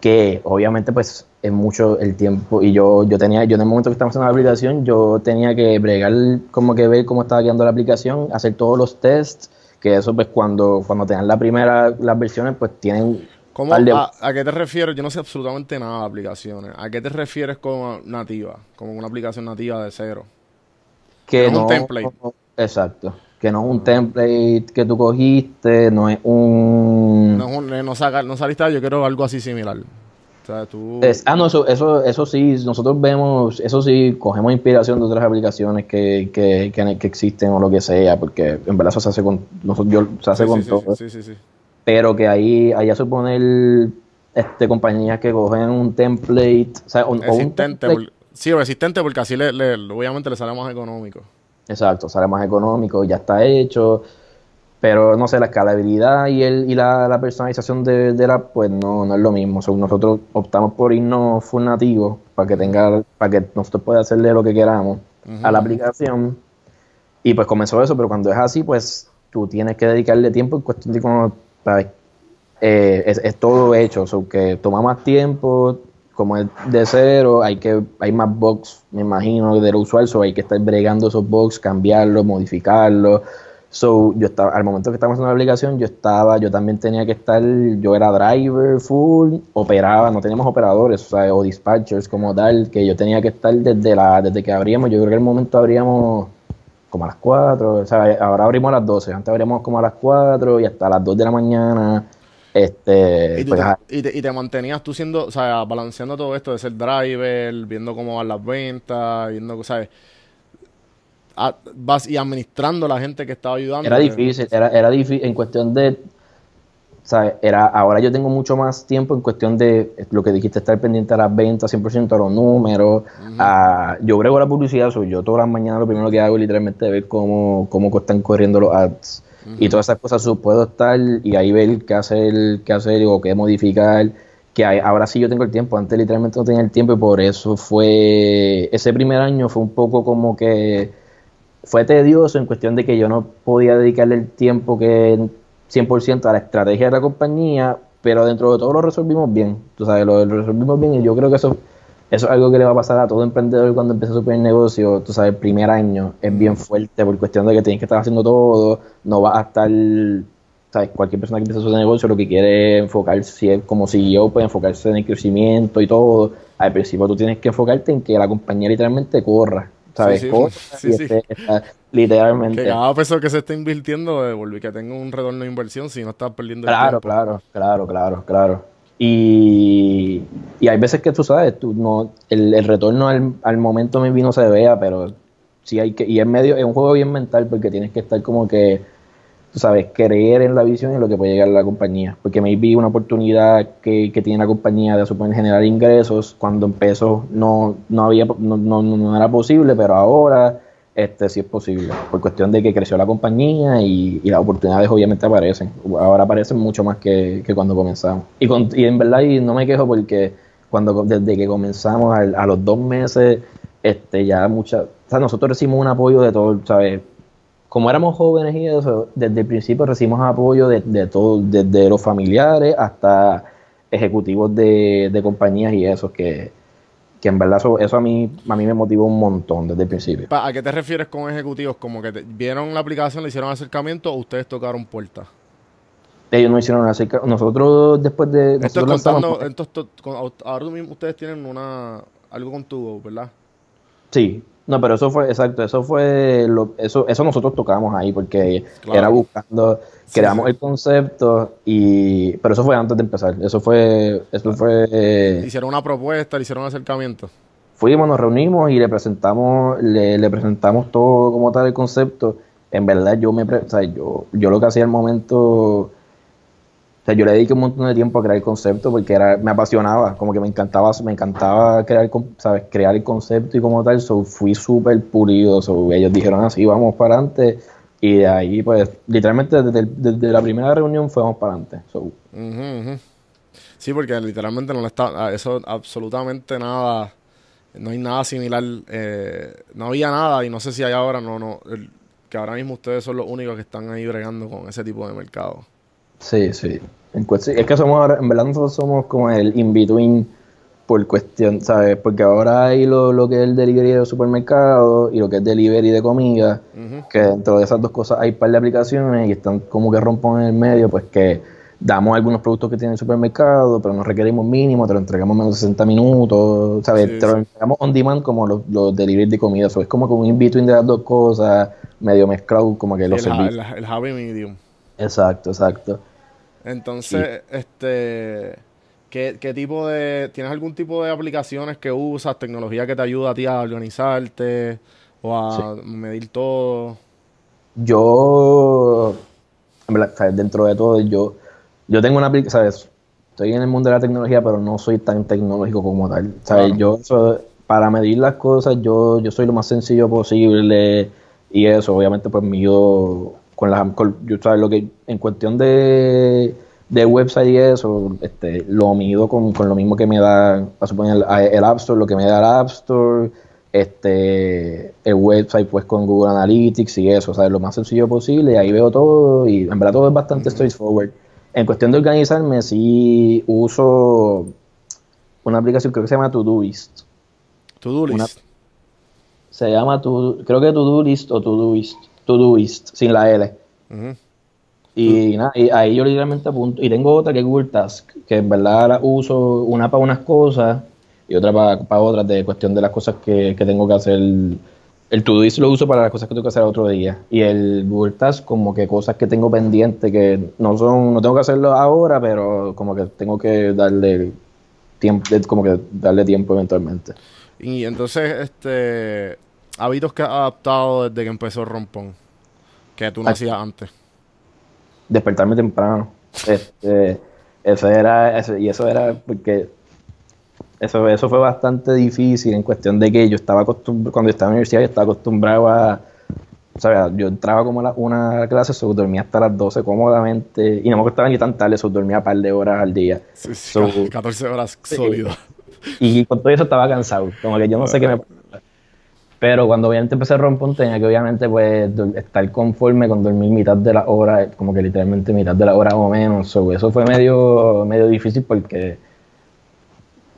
Que obviamente, pues, es mucho el tiempo. Y yo, yo tenía, yo en el momento que estamos haciendo la aplicación, yo tenía que bregar, como que ver cómo estaba quedando la aplicación, hacer todos los tests, que eso, pues, cuando, cuando tengan la primera, las versiones, pues, tienen ¿Cómo, a, a, qué te refieres? Yo no sé absolutamente nada de aplicaciones. ¿A qué te refieres con nativa? Como una aplicación nativa de cero. Que no, un template. exacto. Que no es un template que tú cogiste, no es un... No, es un, no, saca, no saliste, yo quiero algo así similar. O sea, tú... ah, no, eso, eso, eso sí, nosotros vemos, eso sí, cogemos inspiración de otras aplicaciones que, que, que, que existen o lo que sea, porque en verdad eso se hace con, nosotros, yo, se hace con todo. sí, sí. sí pero que ahí haya suponer este compañías que cogen un template, o sea, un, resistente, sí, resistente porque así le, obviamente le sale más económico. Exacto, sale más económico, ya está hecho, pero no sé, la escalabilidad y el y la, personalización de, la pues no, no es lo mismo. nosotros optamos por irnos full nativo para que tenga, para que nosotros pueda hacerle lo que queramos a la aplicación. Y pues comenzó eso, pero cuando es así, pues tú tienes que dedicarle tiempo en cuestión de como eh, es, todo hecho, so que toma más tiempo, como es de cero, hay que hay más bugs, me imagino, de lo usual, so hay que estar bregando esos bugs, cambiarlos, modificarlos. So, yo estaba, al momento que estábamos haciendo la aplicación, yo estaba, yo también tenía que estar, yo era driver full, operaba, no teníamos operadores, o, o dispatchers como tal, que yo tenía que estar desde la, desde que abríamos, yo creo que el momento abríamos como a las 4, o sea, ahora abrimos a las 12, antes abrimos como a las 4 y hasta las 2 de la mañana. Este, ¿Y, pues, te, y, te, mantenías tú siendo, o sea, balanceando todo esto de ser driver, viendo cómo van las ventas, viendo, ¿sabes? vas y administrando a la gente que estaba ayudando. Era difícil, era, era difícil en cuestión de era, ahora yo tengo mucho más tiempo en cuestión de lo que dijiste, estar pendiente a las ventas, 100% a los números. yo brego la publicidad, soy yo todas las mañanas lo primero que hago es literalmente ver cómo, cómo están corriendo los ads. Y todas esas cosas puedo estar y ahí ver qué hacer, qué hacer o qué modificar. Que ahora sí yo tengo el tiempo, antes literalmente no tenía el tiempo y por eso fue, ese primer año fue un poco como que fue tedioso en cuestión de que yo no podía dedicarle el tiempo que 100% a la estrategia de la compañía, pero dentro de todo lo resolvimos bien. Tú sabes, lo, resolvimos bien y yo creo que eso, eso es algo que le va a pasar a todo emprendedor cuando empieza su primer negocio. Tú sabes, el primer año es bien fuerte por cuestión de que tienes que estar haciendo todo, no vas a estar. ¿sabes? Cualquier persona que empieza su negocio lo que quiere enfocarse, si es como CEO, puede enfocarse en el crecimiento y todo. Al principio tú tienes que enfocarte en que la compañía literalmente corra ¿sabes? Sí, sí, literalmente. Que cada peso que se está invirtiendo, devuelve que tenga un retorno de inversión si no estás perdiendo claro, el tiempo. Claro, claro, claro, claro. Y, y hay veces que tú sabes, tú no, el, el retorno al, al momento maybe no se vea, pero sí hay que, y es medio, es un juego bien mental porque tienes que estar como que tú sabes, creer en la visión y lo que puede llegar a la compañía. Porque me vi una oportunidad que, que tiene la compañía de suponer generar ingresos. Cuando empezó no, no había no, no, no, era posible, pero ahora este sí es posible. Por cuestión de que creció la compañía y, y las oportunidades obviamente aparecen. Ahora aparecen mucho más que, que cuando comenzamos. Y, con, y en verdad y no me quejo porque cuando desde que comenzamos a, a los dos meses este ya muchas, o sea, nosotros recibimos un apoyo de todo, ¿sabes? como éramos jóvenes y eso, desde el principio recibimos apoyo de, de todo, desde los familiares hasta ejecutivos de, de compañías y eso, que, que en verdad eso, a mí a mí me motivó un montón desde el principio. ¿A qué te refieres con ejecutivos? ¿Como que vieron la aplicación, le hicieron acercamiento o ustedes tocaron puertas? Ellos no hicieron acercamiento. Nosotros después de... Estoy contando, entonces, ahora mismo ustedes tienen una algo con tu, ¿verdad? Sí, no, pero eso fue, exacto, eso fue, lo, eso, eso nosotros tocamos ahí, porque era buscando, creamos el concepto, y, pero eso fue antes de empezar, eso fue, eso fue... hicieron una propuesta, le hicieron un acercamiento. Fuimos, nos reunimos y le presentamos, le, le presentamos todo como tal el concepto. En verdad yo me, o sea, yo, yo lo que hacía al momento sea, yo le dediqué un montón de tiempo a crear el concepto porque era, me apasionaba, como que me encantaba, me encantaba crear, ¿sabes? crear el concepto y como tal, so, fui súper pulido, so, ellos dijeron así, vamos para adelante, y de ahí, pues, literalmente desde, la primera reunión fuimos para adelante. Sí, porque literalmente no le está, eso absolutamente nada no hay nada similar. eh, no había nada y no sé si hay ahora, no, no. el- que ahora mismo ustedes son los únicos que están ahí bregando con ese tipo de mercado. Sí, sí. En cuestión- es que somos ahora, en verdad nosotros somos como el in-between por cuestión, ¿sabes? Porque ahora hay lo, lo que es el delivery de los supermercados y lo que es delivery de comida, que dentro de esas dos cosas hay un par de aplicaciones y están como que rompen en el medio, pues que damos algunos productos que tiene el supermercado, pero no requerimos mínimo, te lo entregamos en menos de 60 minutos, ¿sabes? Sí, te lo entregamos on demand como los, los delivery de comida, eso es como que un in-between de las dos cosas, medio mezclado, como que los el, el- el happy medium. Exacto, exacto. Entonces, este, ¿qué, qué tipo de, tienes algún tipo de aplicaciones que usas, tecnología que te ayuda a ti a organizarte o a medir todo? Yo, en verdad, dentro de todo, yo, yo tengo una aplicación, ¿sabes? Estoy en el mundo de la tecnología, pero no soy tan tecnológico como tal. ¿sabes? Claro. Yo, eso, para medir las cosas, yo, yo soy lo más sencillo posible y eso, obviamente, pues mido con las, con- yo, ¿sabes? Lo que, en cuestión de, de website y eso, este, lo mido con, con lo mismo que me da, a suponer, el, el App Store, lo que me da el App Store, este el website pues con Google Analytics y eso, o sea, lo más sencillo posible, y ahí veo todo y en verdad todo es bastante straightforward. En cuestión de organizarme, sí uso una aplicación creo que se llama Todoist. To-do Una- list. Se llama To, creo que Todoist o Todoist, Todoist sin la L. Y nada, y ahí yo literalmente apunto. Y tengo otra que es Google Task, que en verdad la uso una para unas cosas y otra para otras, de cuestión de las cosas que, que tengo que hacer. El Todoist lo uso para las cosas que tengo que hacer otro día. Y el Google Task, como que cosas que tengo pendientes que no son, no tengo que hacerlo ahora, pero como que tengo que darle tiempo, como que darle tiempo eventualmente. Y entonces, este, hábitos que has adaptado desde que empezó rompón, que tú no Ay. hacías antes. despertarme temprano. Este, eso era, eso, y eso era porque eso, eso fue bastante difícil en cuestión de que yo estaba acostumbrado, cuando yo estaba en la universidad, yo estaba acostumbrado a, o sea, yo entraba como a la una clase, so, dormía hasta las 12 cómodamente, y no me acostaba ni tan tarde, so, dormía un par de horas al día. Sí, sí, So- 14 horas sólido. Y con todo eso estaba cansado, como que yo no sé qué me. Pero cuando obviamente empecé a romper, tenía que obviamente pues estar conforme con dormir mitad de la hora, como que literalmente mitad de la hora o menos. So, eso fue medio, medio difícil porque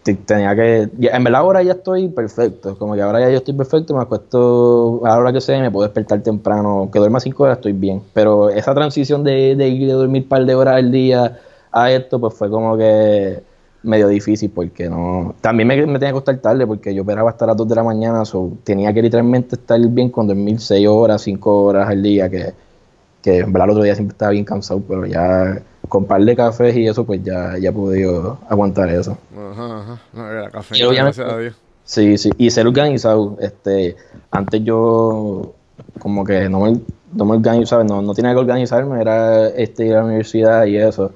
te- tenía que... en verdad ahora ya estoy perfecto, como que ahora ya yo estoy perfecto, me acuesto a la hora que sea me puedo despertar temprano, que duerma cinco horas estoy bien. Pero esa transición de, de ir de dormir un par de horas al día a esto, pues fue como que medio difícil porque no... También me, me tenía que acostar tarde porque yo operaba hasta las 2 de la mañana, so, tenía que literalmente estar bien con dormir 6 horas, 5 horas al día, que, que en verdad el otro día siempre estaba bien cansado, pero ya con par de cafés y eso, pues ya, ya he podido aguantar eso. Ajá, ajá. No, era café, Y obviamente- gracias a Dios. Sí, sí, y ser organizado, este, antes yo como que no me, no me organizaba, no, no tenía que organizarme, era este, ir a la universidad y eso.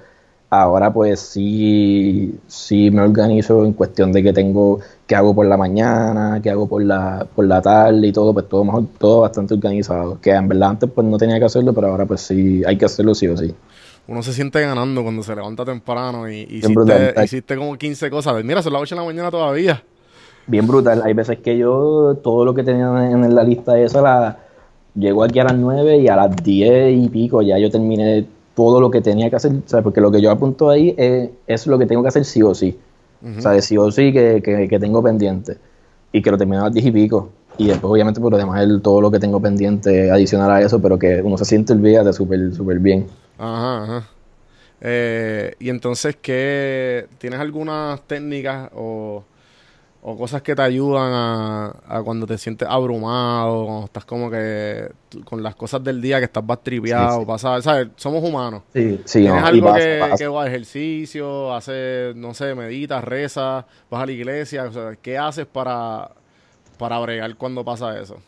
Ahora pues sí, sí me organizo en cuestión de que tengo, qué hago por la mañana, qué hago por la, por la tarde y todo, pues todo mejor, todo bastante organizado. Que en verdad antes pues no tenía que hacerlo, pero ahora pues sí, hay que hacerlo sí o sí. Uno se siente ganando cuando se levanta temprano y brutal. hiciste, hiciste como 15 cosas. Mira, son las 8 de la mañana todavía. bien brutal. Hay veces que yo todo lo que tenía en, en la lista esa la llego aquí a las 9 y a las 10 y pico ya yo terminé todo lo que tenía que hacer, ¿sabes? Porque lo que yo apunto ahí es, es lo que tengo que hacer sí o sí. Ujú. ¿Sabes? Sí o sí que, que, que tengo pendiente. Y que lo termino a las 10 y pico. Y después, obviamente, por lo demás, el- todo lo que tengo pendiente adicional a eso, pero que uno se siente el día de súper, súper bien. Ajá, ajá. Eh, y entonces, ¿qué? ¿Tienes algunas técnicas o, o cosas que te ayudan a, a cuando te sientes abrumado, cuando estás como que con las cosas del día que estás más triviado, Sí, sí. ¿sabes? Somos humanos. Sí, sí, ¿Tienes no, algo pasa, que, pasa. que va a ejercicio, haces, no sé, meditas, rezas, vas a la iglesia? O sea, ¿qué haces para, para bregar cuando pasa eso?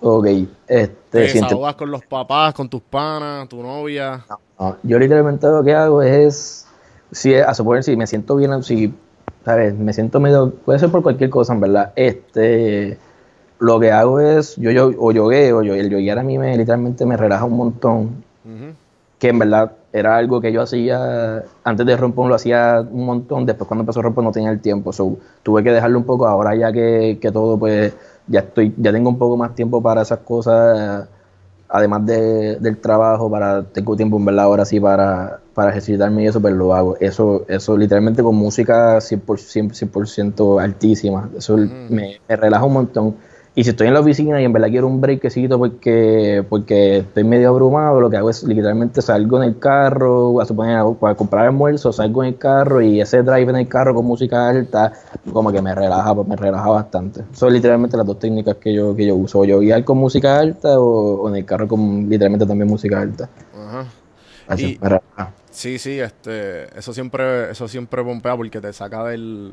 Ok, ¿Te este, siento- desahogas con los papás, con tus panas, tu novia? No, yo literalmente lo que hago es, si a suponer si me siento bien, si, ¿sabes? Me siento medio, puede ser por cualquier cosa, en verdad. Este, lo que hago es, yo, yo o yogueo, yo, el yoguear a mí me, literalmente me relaja un montón, que en verdad era algo que yo hacía, antes de Rompón lo hacía un montón, después cuando empezó Rompón no tenía el tiempo, so, tuve que dejarlo un poco, ahora ya que, que todo pues ya estoy, ya tengo un poco más tiempo para esas cosas, además de, del trabajo, para tengo tiempo en verdad ahora sí para, para ejercitarme y eso, pues lo hago. Eso, eso literalmente con música 100%, 100 altísima, eso me, me relaja un montón y si estoy en la oficina y en verdad quiero un breakcito porque, porque estoy medio abrumado, lo que hago es literalmente salgo en el carro, a suponer, para comprar almuerzo, salgo en el carro y ese drive en el carro con música alta, como que me relaja, me relaja bastante. Son literalmente las dos técnicas que yo, que yo uso, yo guiar con música alta o, en el carro con literalmente también música alta. Ajá. Así me relaja. Sí, sí, este, eso siempre, eso siempre pompea porque te saca del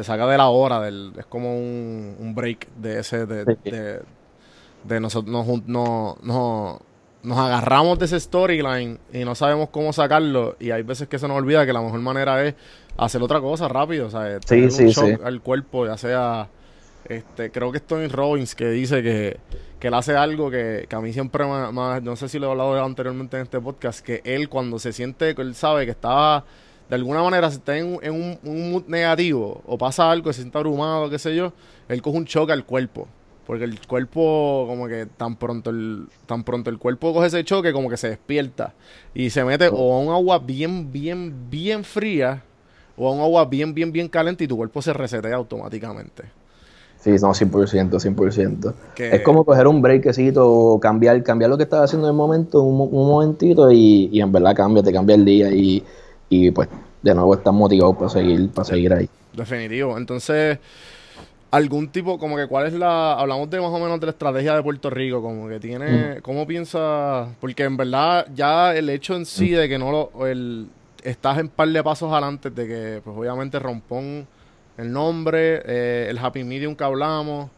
te saca de la hora, del, es como un, un break de ese, de, de, de nosotros nos, no, no, nos agarramos de ese storyline y no sabemos cómo sacarlo y hay veces que se nos olvida que la mejor manera es hacer otra cosa rápido, o sea, tener un shock al cuerpo, ya sea, este, creo que es Tony Robbins que dice que, que él hace algo que, que a mí siempre más, no sé si lo he hablado anteriormente en este podcast, que él cuando se siente, que él sabe que estaba de alguna manera si está en, un, mood negativo o pasa algo, se siente abrumado, qué sé yo, él coge un choque al cuerpo. Porque el cuerpo, como que tan pronto el, tan pronto el cuerpo coge ese choque, como que se despierta. Y se mete o a un agua bien, bien, bien fría, o a un agua bien, bien, bien caliente y tu cuerpo se resetea automáticamente. Sí, no, 100%, 100%. Es como coger un breakcito o cambiar, cambiar lo que estás haciendo en el momento, un, un momentito, y, y en verdad cambia, te cambia el día. Y y pues de nuevo están motivados para seguir, para seguir ahí. Definitivo. Entonces, algún tipo, como que cuál es la, hablamos de más o menos de la estrategia de Puerto Rico, como que tiene, mm. ¿cómo piensa? Porque en verdad ya el hecho en sí mm. de que no lo, el, estás en par de pasos adelante de que, pues obviamente rompón el nombre, eh, el happy medium que hablamos,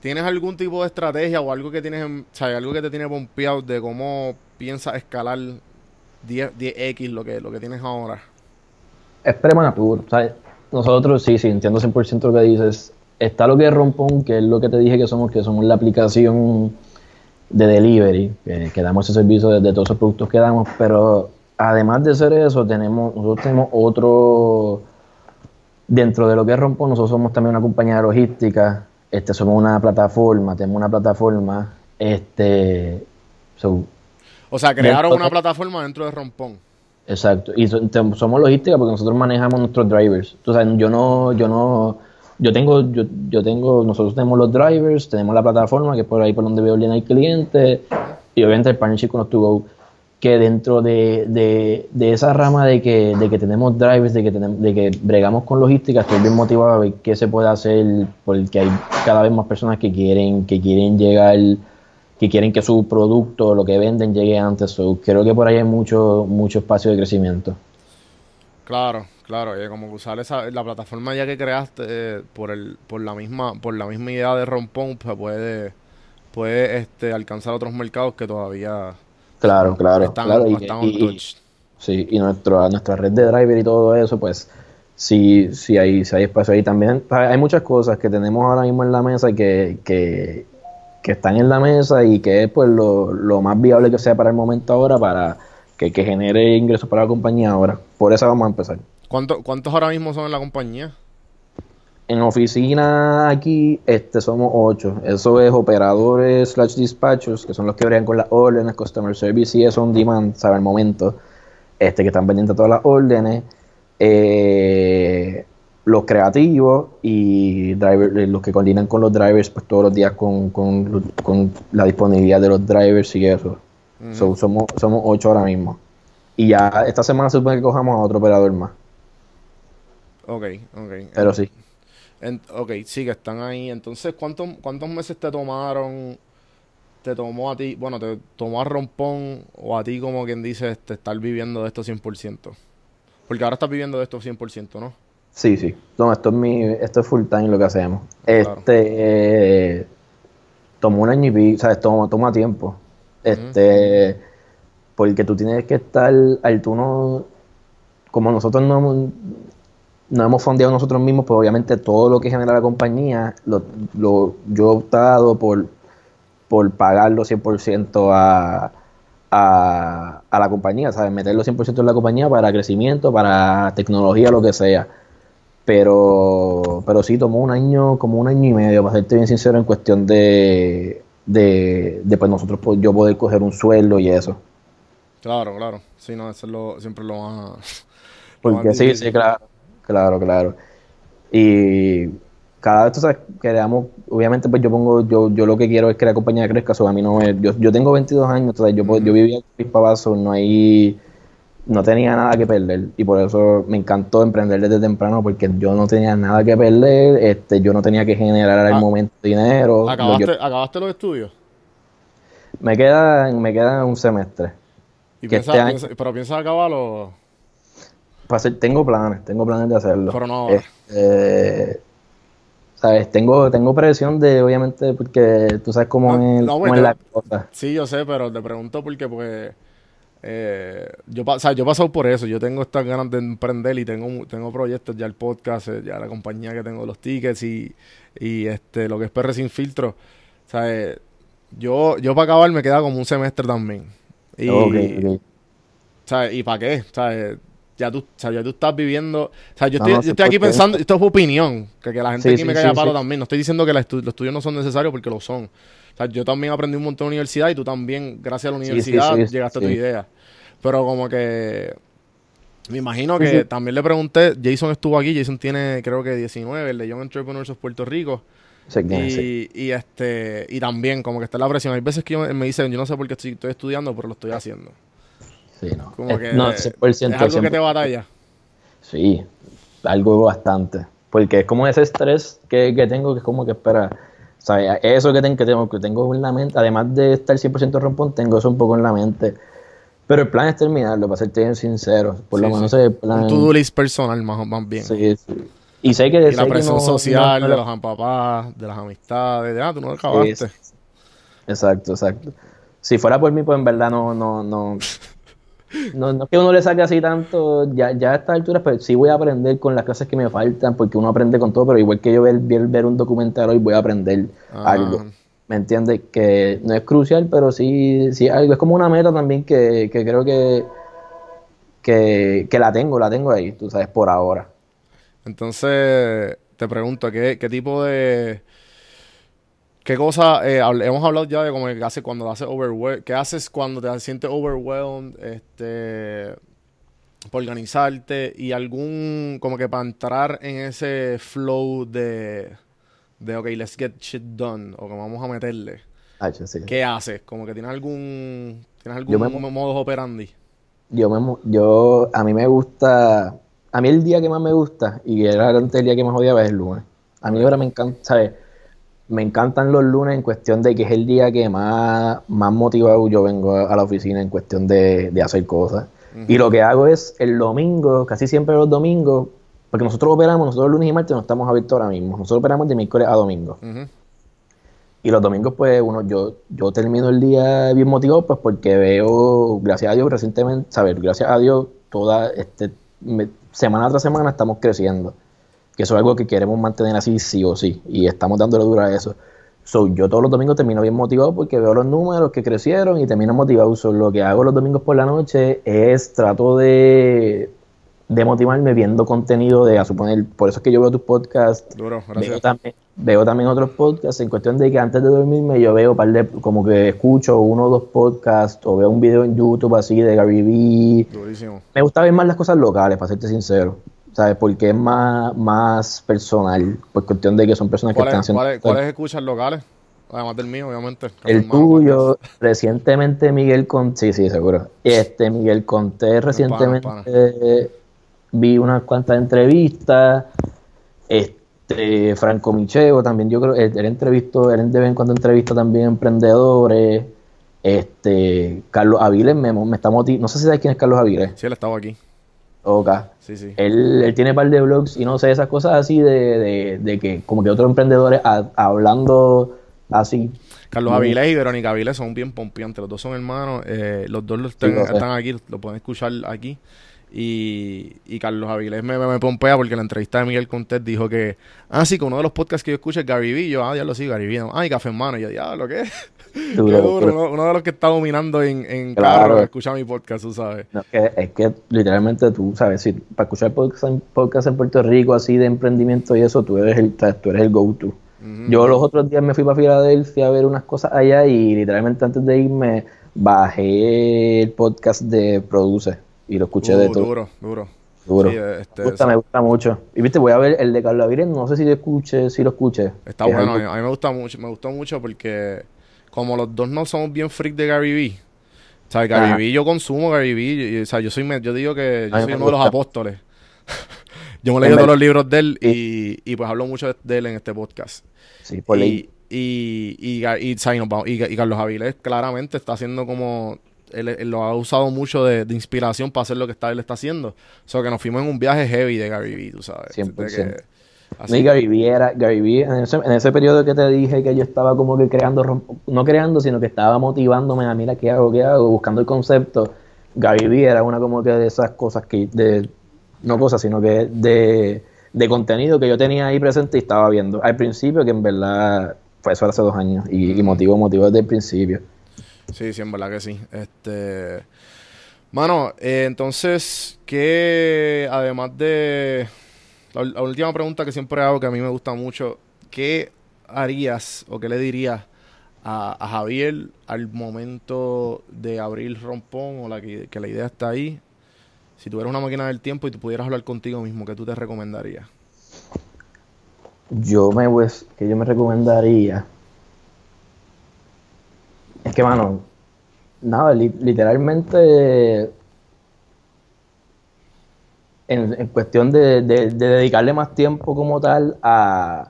¿tienes algún tipo de estrategia o algo que tienes, o sea, algo que te tiene pompeado de cómo piensas escalar 10, x lo que, lo que tienes ahora? Es prematuro. ¿sabes? Nosotros, sí, sí, entiendo 100% lo que dices. Está lo que es Rompón, que es lo que te dije que somos, que somos la aplicación de delivery, que, damos ese servicio de, todos esos productos que damos, pero además de ser eso, tenemos, nosotros tenemos otro, dentro de lo que es Rompón, nosotros somos también una compañía de logística, este, somos una plataforma, tenemos una plataforma, este, o sea, crearon una plataforma dentro de Rompón. Exacto. Y somos logística porque nosotros manejamos nuestros drivers. Entonces, yo no, yo no, yo tengo, yo, yo tengo, nosotros tenemos los drivers, tenemos la plataforma que es por ahí por donde veo bien el cliente y obviamente el partnership con los to que dentro de, de, de, esa rama de que, de que tenemos drivers, de que tenemos, de que bregamos con logística, estoy bien motivado a ver qué se puede hacer, porque hay cada vez más personas que quieren, que quieren llegar que quieren que su producto, lo que venden, llegue antes. creo que por ahí hay mucho, mucho espacio de crecimiento. Claro, claro, como usar esa, la plataforma ya que creaste eh, por el, por la misma, por la misma idea de Rompón, pues puede, puede este, alcanzar otros mercados que todavía claro, claro, están, claro. Y, sí, y nuestro, nuestra red de driver y todo eso, pues sí, sí hay, sí hay espacio ahí también. Hay muchas cosas que tenemos ahora mismo en la mesa que, que, que están en la mesa y que es pues lo, lo más viable que sea para el momento ahora para que, genere ingresos para la compañía ahora. Por eso vamos a empezar. ¿Cuánto, ¿Cuántos ahora mismo son en la compañía? En oficina aquí este, somos ocho. Eso es operadores slash dispatchers, que son los que bregan con las órdenes, customer service y eso on demand, sabe el momento, este, que están pendientes de todas las órdenes. Eh, los creativos y driver, eh, los que coordinan con los drivers pues todos los días con, la disponibilidad de los drivers y eso. somos, somos ocho ahora mismo. Y ya esta semana se supone que cojamos a otro operador más. Ok, ok. Pero sí. ok, sí que están ahí. Entonces, ¿cuántos, ¿cuántos meses te tomaron? Te tomó a ti, bueno, te tomó a Rompón o a ti como quien dice, este, estar viviendo de esto 100%. Porque ahora estás viviendo de esto 100%, ¿no? Sí, sí. No, esto es mi, esto es full time lo que hacemos. Este eh, tomó un año y pico, ¿sabes? Toma, toma tiempo. Este, porque tú tienes que estar, al tú no, como nosotros no hemos, no hemos fondeado nosotros mismos, pues obviamente todo lo que genera la compañía, lo, lo, yo he optado por, por pagarlo 100% a, a, a la compañía, ¿sabes? Meterlo 100% en la compañía para crecimiento, para tecnología, lo que sea. Pero, pero sí, tomó un año, como un año y medio, para serte bien sincero, en cuestión de, de, de pues nosotros, yo poder coger un sueldo y eso. Claro, claro. Sí, no, eso es lo, siempre lo más... lo Porque más sí, difícil. sí, claro, claro, claro. Y cada vez, tú sabes, creamos, obviamente, pues yo pongo, yo, yo lo que quiero es que la compañía crezca, so, a mí no me- yo, yo tengo 22 años, entonces yo, puedo- yo vivía papás, so, no hay, no tenía nada que perder, y por eso me encantó emprender desde temprano, porque yo no tenía nada que perder, este, yo no tenía que generar al Ah. momento dinero, ¿Acabaste, yo- ¿Acabaste los estudios? me queda, me queda un semestre. Y piensas- este año- piensas- pero piensas acabarlo... Hacer- tengo planes, tengo planes de hacerlo. Pero no ahora. Este, sabes, tengo, tengo presión de, obviamente, porque tú sabes cómo No, es, no, cómo es te- la cosa. Sí, yo sé, pero te pregunto porque, pues, eh, yo, o sea, yo he pasado por eso. Yo tengo estas ganas de emprender y tengo, tengo proyectos, ya el podcast, eh, ya la compañía que tengo los tickets y, y este, lo que es PR Sin Filtro. O sea, eh, yo, yo para acabar me queda como un semestre también. Y, Ok, ok. ¿sabes? ¿Y para qué? ¿Sabes? Ya tú, o sea, ya tú estás viviendo. O sea, yo estoy, no, yo estoy aquí 100%. pensando, esto es opinión, que, que la gente Sí, aquí sí, me caiga sí, palo también. No estoy diciendo que la estu- los estudios no son necesarios porque lo son. O sea, yo también aprendí un montón de universidad y tú también, gracias a la Sí, sí, universidad, sí, llegaste a tu idea. Pero como que. Me imagino que también le pregunté, Jason estuvo aquí, Jason tiene creo que 19, el de Young Entrepreneurs of Puerto Rico. Es. Y, y este y también como que está la presión. Hay veces que yo- me dicen, yo no sé por qué estoy, estoy estudiando, pero lo estoy haciendo. Sí, no. Como Eh, que no, es 100%, algo que te 100%. batalla. Sí, algo bastante. Porque es como ese estrés que, que tengo, que es como que espera. Sea, eso que, ten- que tengo, que tengo en la mente, además de estar 100% rompón, tengo eso un poco en la mente. Pero el plan es terminarlo, para serte bien sincero. Por lo Sí, menos sí. el plan. Un to-do list personal más, más bien. Sí, sí. Y sé que. Y sé la que presión no- social no- no de lo- los papás, de las amistades, de ah, tú no acabaste. Sí, sí. Exacto, exacto. Si fuera por mí, pues en verdad no, no, no. No, no es que uno le saque así tanto, ya, ya a estas alturas, pero sí voy a aprender con las clases que me faltan, porque uno aprende con todo, pero igual que yo ver, ver, ver un documental hoy, voy a aprender algo. ¿Me entiendes? Que no es crucial, pero sí, sí algo. Es como una meta también que, que creo que, que, que la tengo, la tengo ahí, tú sabes, por ahora. Entonces, te pregunto, ¿qué, qué tipo de... ¿Qué cosa, eh, hemos hablado ya de como que hace cuando te haces overwhelmed, qué haces cuando te sientes overwhelmed, este, por organizarte y algún, como que para entrar en ese flow de, de, ok, let's get shit done, o como vamos a meterle, Ah, sí. ¿qué haces? Como que tienes algún, tienes Yo algún me- modo operandi. Yo me, yo, a mí me gusta, a mí el día que más me gusta, y era antes el día que más odiaba, es el lunes. A mí ahora me encanta, ¿sabes? Me encantan los lunes en cuestión de que es el día que más, más motivado yo vengo a, la oficina en cuestión de, de hacer cosas. Y lo que hago es el domingo, casi siempre los domingos, porque nosotros operamos, nosotros lunes y martes no estamos abiertos ahora mismo, nosotros operamos de miércoles a domingo. Y los domingos, pues, uno, yo, yo termino el día bien motivado, pues, porque veo, gracias a Dios, recientemente, ¿sabes? Gracias a Dios, toda, este, me- semana tras semana estamos creciendo. Que eso es algo que queremos mantener así, sí o sí. Y estamos dándole duro a eso. So, yo todos los domingos termino bien motivado porque veo los números que crecieron y termino motivado. So, lo que hago los domingos por la noche es trato de, de motivarme viendo contenido de, a suponer, por eso es que yo veo tus podcasts, Duro, Veo también, veo también otros podcasts en cuestión de que antes de dormirme yo veo par de, como que escucho uno o dos podcasts o veo un video en YouTube así de Gary Vee. Durísimo. Me gusta ver más las cosas locales, para serte sincero, ¿sabes? Porque es más, más personal, por cuestión de que son personas que están ¿Cuáles, haciendo... cuáles, cuáles escuchas locales? Además del mío, obviamente. El tuyo, recientemente Miguel Conté, sí, sí, seguro. Este, Miguel Conté, recientemente pana. eh, vi unas cuantas entrevistas. Este, Franco Micheo también, yo creo, él, él entrevistó, él de vez en cuando entrevista también emprendedores. Este, Carlos Aviles me, me está motivando, no sé si sabes quién es Carlos Aviles. Sí, él estaba aquí. Ok. Sí, sí. Él, él tiene un par de blogs y no sé, esas cosas así de, de, de que como que otros emprendedores a- hablando así. Carlos Avilés y Verónica Avilés son bien pompeantes. Los dos son hermanos. eh, los dos los ten- sé. están aquí, lo pueden escuchar aquí. Y, y Carlos Avilés me, me, me pompea porque en la entrevista de Miguel Contés dijo que, ah, sí, que uno de los podcasts que yo escucho es Gary Vee. Yo, ah, ya lo sí, Gary Vee. Ah, y Café Hermano. Y yo, ya, ¿lo qué? Qué duro, Uno, de los que está dominando en, en Claro. carro, escucha mi podcast, tú sabes. No, es, que, es que literalmente tú, sabes, si para escuchar podcast, en- podcast en Puerto Rico así de emprendimiento y eso, tú eres el, tú eres el go-to. Yo los otros días me fui para Filadelfia a ver unas cosas allá y literalmente antes de irme bajé el podcast de Produce y lo escuché de Uh, todo. duro, duro. Duro. Sí, este, me gusta, me gusta mucho. Y viste, voy a ver el de Carlos Aviles, no sé si lo escuché, si lo escuché. Está bueno, algo- a mí me gusta mucho, me gustó mucho porque como los dos no somos bien freak de Gary Vee. O sea, Gary. Vee, yo consumo Gary Vee, o sea, yo soy, yo digo que yo soy uno de los apóstoles. yo me leído todos los libros de él y, y pues hablo mucho de, él en este podcast. Sí, por ley. y, y, y, y, Carlos Avilés claramente está haciendo como él, él lo ha usado mucho de, de inspiración para hacer lo que está, él está haciendo. O sea, que nos fuimos en un viaje heavy de Gary Vee, tú sabes. de 100%. Que- así. y Gary Vee era, Gary Vee, en ese, en ese periodo que te dije que yo estaba como que creando, no creando, sino que estaba motivándome a mira qué hago, qué hago, buscando el concepto. Gary Vee era una como que de esas cosas que, de, no cosas, sino que de, de contenido que yo tenía ahí presente y estaba viendo. Al principio, que en verdad fue eso hace dos años, y, y motivo, motivo desde el principio. Sí, sí, en verdad que sí. Este. Mano, eh, entonces, ¿qué, además de. La, última pregunta que siempre hago, que a mí me gusta mucho, ¿qué harías o qué le dirías a, Javier al momento de abrir Rompón o la que, la idea está ahí? Si tuvieras una máquina del tiempo y tú pudieras hablar contigo mismo, ¿qué tú te recomendarías? Yo me pues, que yo me recomendaría. Es que, mano, nada, li- literalmente en, en cuestión de, de- de dedicarle más tiempo como tal a...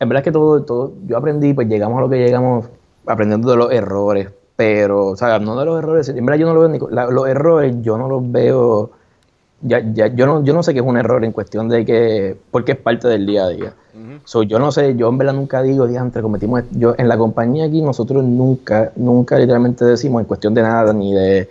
En verdad es que todo, todo, yo aprendí, pues llegamos a lo que llegamos aprendiendo de los errores, pero, o sea, no de los errores, en verdad yo no lo veo, la- los errores yo no los veo, ya, ya, yo, no, yo no sé qué es un error en cuestión de que, porque es parte del día a día. So, yo no sé, yo en verdad nunca digo, diantre, cometimos, esto". yo en la compañía aquí nosotros nunca, nunca literalmente decimos en cuestión de nada ni de,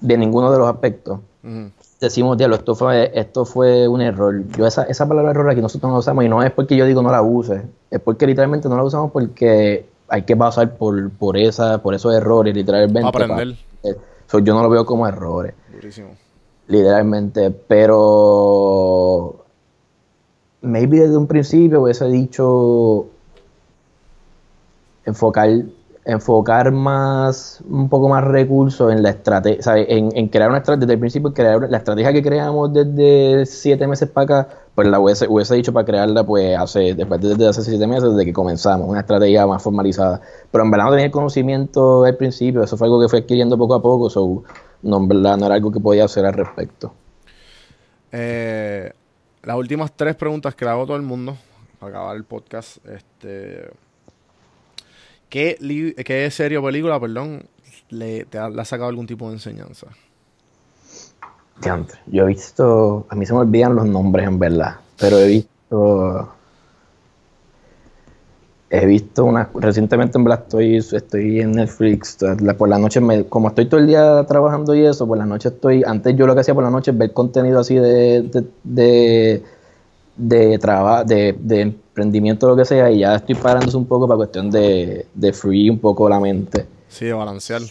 de ninguno de los aspectos. Ujú. Decimos, diablo, esto fue, esto fue un error. Yo esa, esa palabra error aquí nosotros no la usamos y no es porque yo digo no la use, es porque literalmente no la usamos porque hay que pasar por, por esa, por esos errores, literalmente. Aprender. so, yo no lo veo como errores Durísimo. literalmente, pero maybe desde un principio hubiese dicho enfocar enfocar más un poco más recursos en la estrategia en, en crear una estrategia desde el principio crear la estrategia que creamos desde siete meses para acá pues la hubiese, hubiese dicho para crearla pues hace después de- desde hace siete meses desde que comenzamos una estrategia más formalizada pero en verdad no tenía el conocimiento al principio eso fue algo que fui adquiriendo poco a poco so, no en verdad no era algo que podía hacer al respecto Eh, las últimas tres preguntas que le hago todo el mundo para acabar el podcast. Este, ¿qué, li- qué serie o película, perdón, le, te ha, sacado algún tipo de enseñanza? Yo he visto, a mí se me olvidan los nombres en verdad, pero he visto, he visto una, recientemente en verdad estoy, estoy en Netflix, por la noche, me- como estoy todo el día trabajando y eso, por la noche estoy, antes yo lo que hacía por la noche es ver contenido así de, de, de, traba- de, de emprendimiento lo que sea, y ya estoy parándose un poco para cuestión de, de free un poco la mente. Sí, de balancear.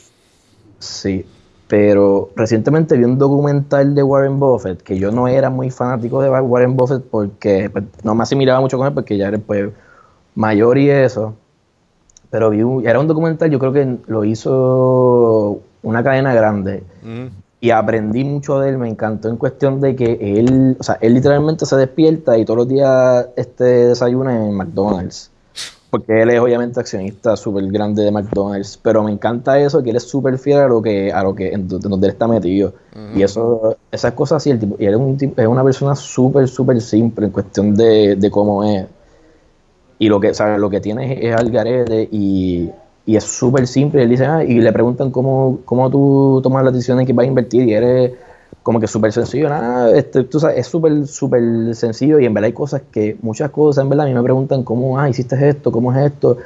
Sí, pero recientemente vi un documental de Warren Buffett, que yo no era muy fanático de Warren Buffett porque pues, no me asimilaba mucho con él porque ya era pues, mayor y eso. Pero vi un- era un documental, yo creo que lo hizo una cadena grande Ujú. Y aprendí mucho de él, me encantó en cuestión de que él, o sea, él literalmente se despierta y todos los días este desayuna en McDonald's. Porque él es obviamente accionista súper grande de McDonald's, pero me encanta eso, que él es súper fiel a lo que, a lo que, en do- donde él está metido. Y eso, esas cosas así, el tipo, y él es, un tipo- es una persona súper, súper simple en cuestión de, de cómo es. Y lo que, ¿sabes? Lo que tiene es, es al garete y, y es súper simple. Y él dice, ah, y le preguntan cómo, cómo tú tomas las decisiones en que vas a invertir y eres como que súper sencillo. Nada, este, tú sabes, es súper, súper sencillo y en verdad hay cosas que, muchas cosas en verdad a mí me preguntan cómo, ah, hiciste esto, cómo es esto.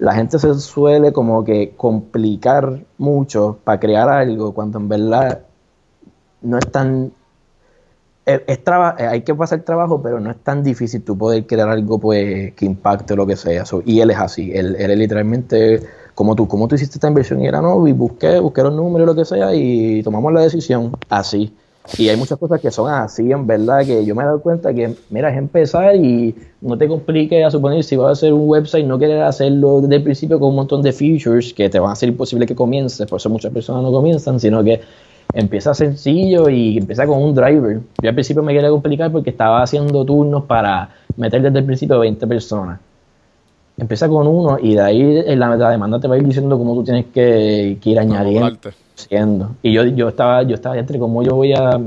La gente se suele como que complicar mucho para crear algo cuando en verdad no es tan es, es traba- eh, hay que pasar trabajo, pero no es tan difícil tú poder crear algo pues que impacte lo que sea. Y él es así, él, literalmente ¿cómo tú, ¿cómo tú hiciste esta inversión? Y era, no, y busqué, busqué los números lo que sea y tomamos la decisión así. Y hay muchas cosas que son así, en verdad, que yo me he dado cuenta que, mira, es empezar y no te compliques a suponer si vas a hacer un website, no quieres hacerlo desde el principio con un montón de features que te van a hacer imposible que comiences, por eso muchas personas no comienzan, sino que empieza sencillo y empieza con un driver. Yo al principio me quería complicar porque estaba haciendo turnos para meter desde el principio 20 personas. Empieza con uno y de ahí la, la demanda te va a ir diciendo cómo tú tienes que, ir añadiendo. Siendo. Y yo, yo estaba, yo estaba entre cómo yo voy a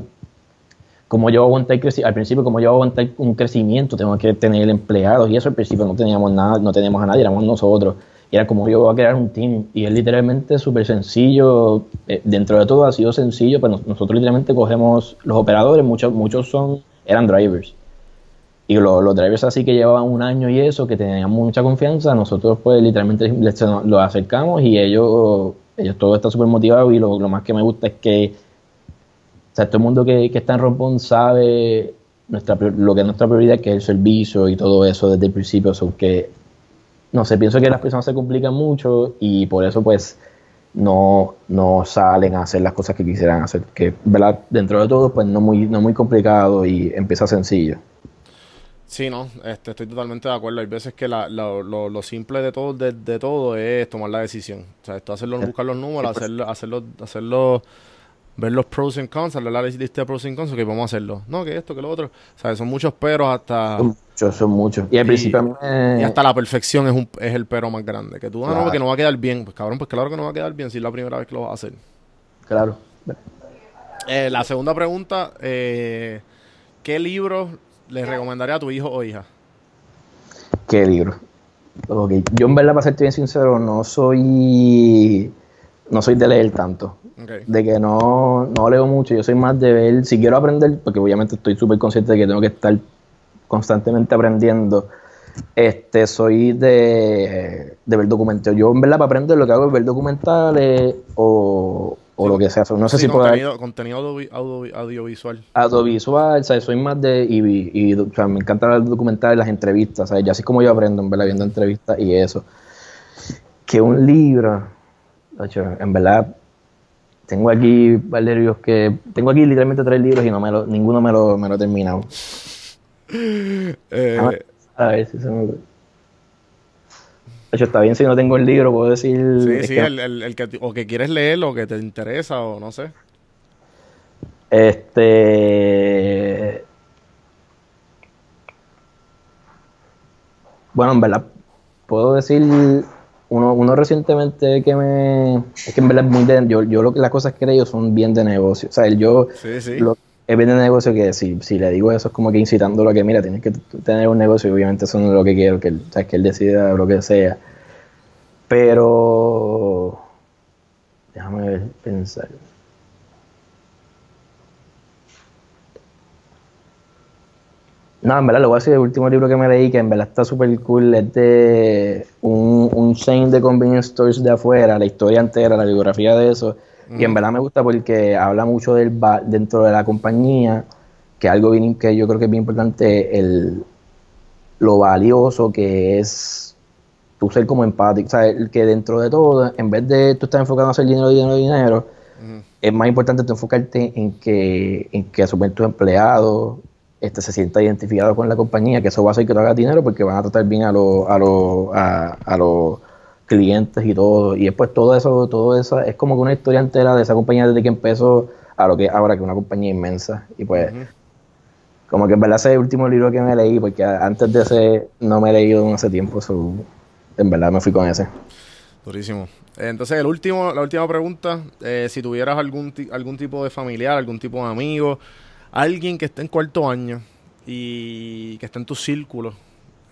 como yo aguantar al principio como yo aguantar un crecimiento tengo que tener empleados y eso al principio no teníamos nada no teníamos a nadie éramos nosotros y era como yo voy a crear un team y es literalmente súper sencillo eh, dentro de todo ha sido sencillo pero nosotros literalmente cogemos los operadores muchos muchos son eran drivers y los drivers así que llevaban un año y eso, que tenían mucha confianza, nosotros pues literalmente les, los acercamos y ellos, ellos todos están súper motivados y lo, más que me gusta es que o sea, todo el mundo que, está en Rompón sabe nuestra, lo que es nuestra prioridad, que es el servicio y todo eso desde el principio, son que, no sé, pienso que las personas se complican mucho y por eso pues no, no salen a hacer las cosas que quisieran hacer, que ¿verdad? dentro de todo pues no muy, no muy complicado y empieza sencillo. Sí, no, este, estoy totalmente de acuerdo. Hay veces que la, lo, lo, simple de todo, de, de, todo es tomar la decisión. O sea, esto hacerlo, buscar los números, hacerlo, hacerlo, hacerlo, ver los pros y cons, hacer la lista de pros y cons, que vamos a hacerlo. No, que esto, que lo otro. O sea, son muchos peros hasta... Son muchos, son muchos. Y al principio Y hasta la perfección es, un, es el pero más grande. Que tú, ah, no, que no va a quedar bien. Pues cabrón, pues claro que no va a quedar bien si es la primera vez que lo vas a hacer. Claro. Eh, la segunda pregunta, eh, ¿qué libro le recomendaría a tu hijo o hija? ¿Qué libro? Yo en verdad, para serte bien sincero, no soy no soy de leer tanto. De que no, no leo mucho, yo soy más de ver, si quiero aprender, porque obviamente estoy súper consciente de que tengo que estar constantemente aprendiendo, este, soy de, de ver documentales. Yo en verdad para aprender lo que hago es ver documentales o, o lo que sea. No sé si contenido, contenido audiovisual. Audiovisual, ¿sabes? Soy más de. Y, y o sea, me encantan los documentales, las entrevistas, ¿sabes? Ya así como yo aprendo, en verdad, viendo entrevistas y eso. Que un libro. En verdad, tengo aquí varios que. Tengo aquí literalmente tres libros y no me lo, ninguno me lo, me lo he terminado. Eh, a ver si se me hecho, está bien si no tengo el libro, puedo decir... Sí, sí, el, el, que, o que quieres leer, o que te interesa, o no sé. Este... Bueno, en verdad, puedo decir uno, uno recientemente que me... Es que en verdad es muy de... Yo, yo lo que las cosas que leo son bien de negocio. O sea, yo... Sí, sí. Es bien de negocio que si, si le digo eso es como que incitándolo a que, mira, tienes que tener un negocio y obviamente eso no es lo que quiero, que, él, o que él decida lo que sea. Pero... Déjame ver, pensar. No, en verdad, lo voy a decir el último libro que me leí, que en verdad está súper cool, es de un, un chain de convenience stores de afuera, la historia entera, la biografía de eso. Y en verdad me gusta porque habla mucho del dentro de la compañía, que algo bien, que yo creo que es bien importante, el, lo valioso que es tú ser como empático, o sea, que dentro de todo, en vez de tú estar enfocado en hacer dinero, dinero, dinero, es más importante tú enfocarte en que, en que a su vez tu empleado este, se sienta identificado con la compañía, que eso va a hacer que tú hagas dinero porque van a tratar bien a los a los a, los clientes y todo. Y después todo eso, todo eso es como que una historia entera de esa compañía desde que empezó a lo que ahora que es una compañía inmensa. Y pues, como que en verdad ese es el último libro que me leí, porque antes de ese no me he leído en hace tiempo, en verdad me fui con ese. Durísimo. Entonces, el último, la última pregunta, eh, si tuvieras algún, algún tipo de familiar, algún tipo de amigo, alguien que esté en cuarto año y que esté en tu círculo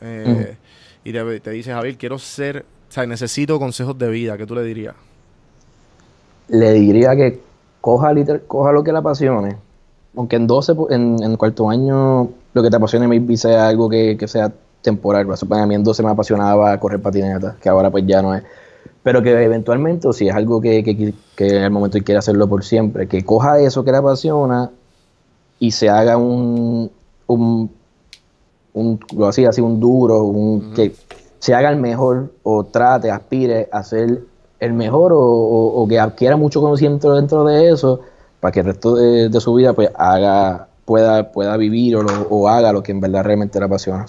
eh, y te, dice, Javier, quiero ser, o sea, necesito consejos de vida, ¿qué tú le dirías? Le diría que coja, coja lo que le apasione, aunque en 12, en, en cuarto año lo que te apasione maybe sea algo que, que sea temporal. A mí en 12 me apasionaba correr patineta, que ahora pues ya no es pero que eventualmente, o si es algo que, que, que en el momento quiere hacerlo por siempre, que coja eso que le apasiona y se haga un, un, un lo así, así un duro, un, que, se haga el mejor o trate, aspire a ser el mejor o, que adquiera mucho conocimiento dentro de eso para que el resto de, su vida pues haga pueda, pueda vivir o, haga lo que en verdad realmente le apasiona.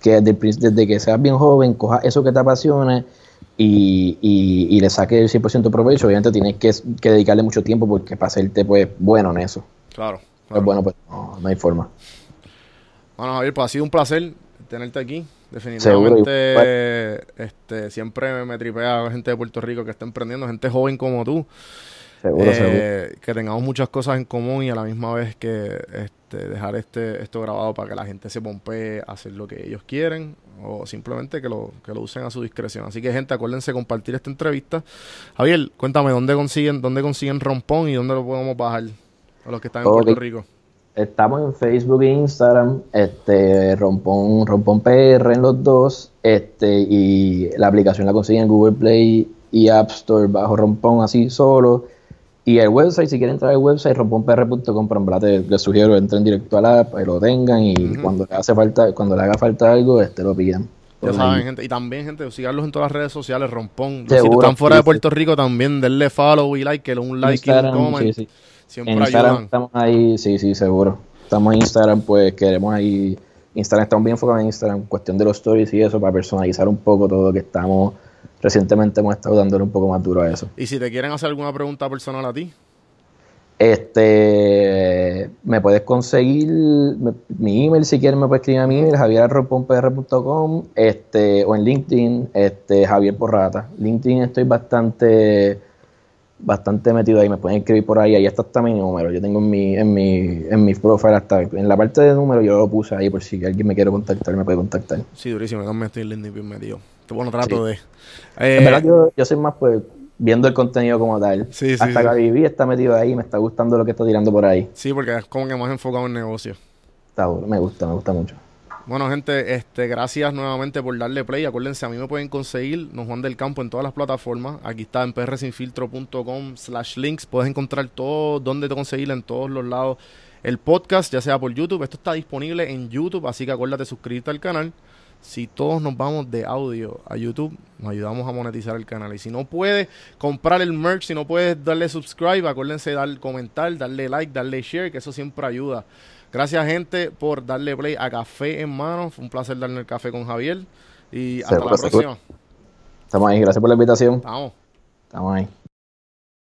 que desde, que seas bien joven, coja eso que te apasione y, y, le saque el 100% provecho. Obviamente tienes que, dedicarle mucho tiempo porque para hacerte pues bueno en eso. Claro. Pues bueno, pues no, hay forma. Bueno, Javier, pues ha sido un placer tenerte aquí. Definitivamente, este, siempre me, tripea gente de Puerto Rico que está emprendiendo, gente joven como tú. Seguro, eh, Que tengamos muchas cosas en común y a la misma vez que este, dejar este, esto grabado para que la gente se pompee a hacer lo que ellos quieren o simplemente que lo, que lo usen a su discreción. Así que, gente, acuérdense compartir esta entrevista. Javier, cuéntame, ¿dónde consiguen, dónde consiguen Rompón y dónde lo podemos bajar a los que están en Puerto Rico? Estamos en Facebook e Instagram, este, Rompón, Rompón PR en los dos, este, y la aplicación la consiguen en Google Play y App Store bajo Rompón así solo. Y el website, si quieren entrar al website, romponpr.com, pero en verdad les sugiero entren directo a la app, lo tengan y cuando le hace falta, cuando le haga falta algo, este lo pidan. Ya saben, gente. Y también, gente, síganlos en todas las redes sociales, Rompón. si están fuera de Puerto Rico, también denle follow y like, que un like y un comment. Sí, sí. Siempre en Instagram estamos ahí, sí, sí, seguro. Estamos en Instagram, pues queremos ahí. Instagram, estamos bien enfocados en Instagram, cuestión de los stories y eso, para personalizar un poco todo lo que estamos. Recientemente hemos estado dándole un poco más duro a eso. ¿Y si te quieren hacer alguna pregunta personal a ti? Este, me puedes conseguir mi email si quieres, me puedes escribir a mi email, este, o en LinkedIn, este, Javier Porrata. LinkedIn estoy bastante bastante metido ahí, me pueden escribir por ahí, ahí está hasta mi número, yo tengo en mi, en mi, en mi profile hasta, en la parte de número yo lo puse ahí por si alguien me quiere contactar, me puede contactar. Sí, durísimo, también estoy lindo y bien metido. Bueno, trato de... en verdad yo, yo soy más pues viendo el contenido como tal. Sí, sí, hasta que viví está metido ahí, me está gustando lo que está tirando por ahí. Sí, porque es como que más enfocado en negocio. Está bueno, me gusta, me gusta mucho. Bueno, gente, este, gracias nuevamente por darle play. Acuérdense, a mí me pueden conseguir Nos Juan del Campo en todas las plataformas. Aquí está en prsinfiltro.com slash links. Puedes encontrar todo, donde te conseguir en todos los lados el podcast, ya sea por YouTube. Esto está disponible en YouTube, así que acuérdate suscribirte al canal. Si todos nos vamos de audio a YouTube, nos ayudamos a monetizar el canal. Y si no puedes comprar el merch, si no puedes darle subscribe, acuérdense de dar comentar, darle like, darle share, que eso siempre ayuda. Gracias, gente, por darle play a Café en Mano. Fue un placer darle el café con Javier. Y hasta la próxima. Estamos ahí. Gracias por la invitación. Estamos. Estamos ahí.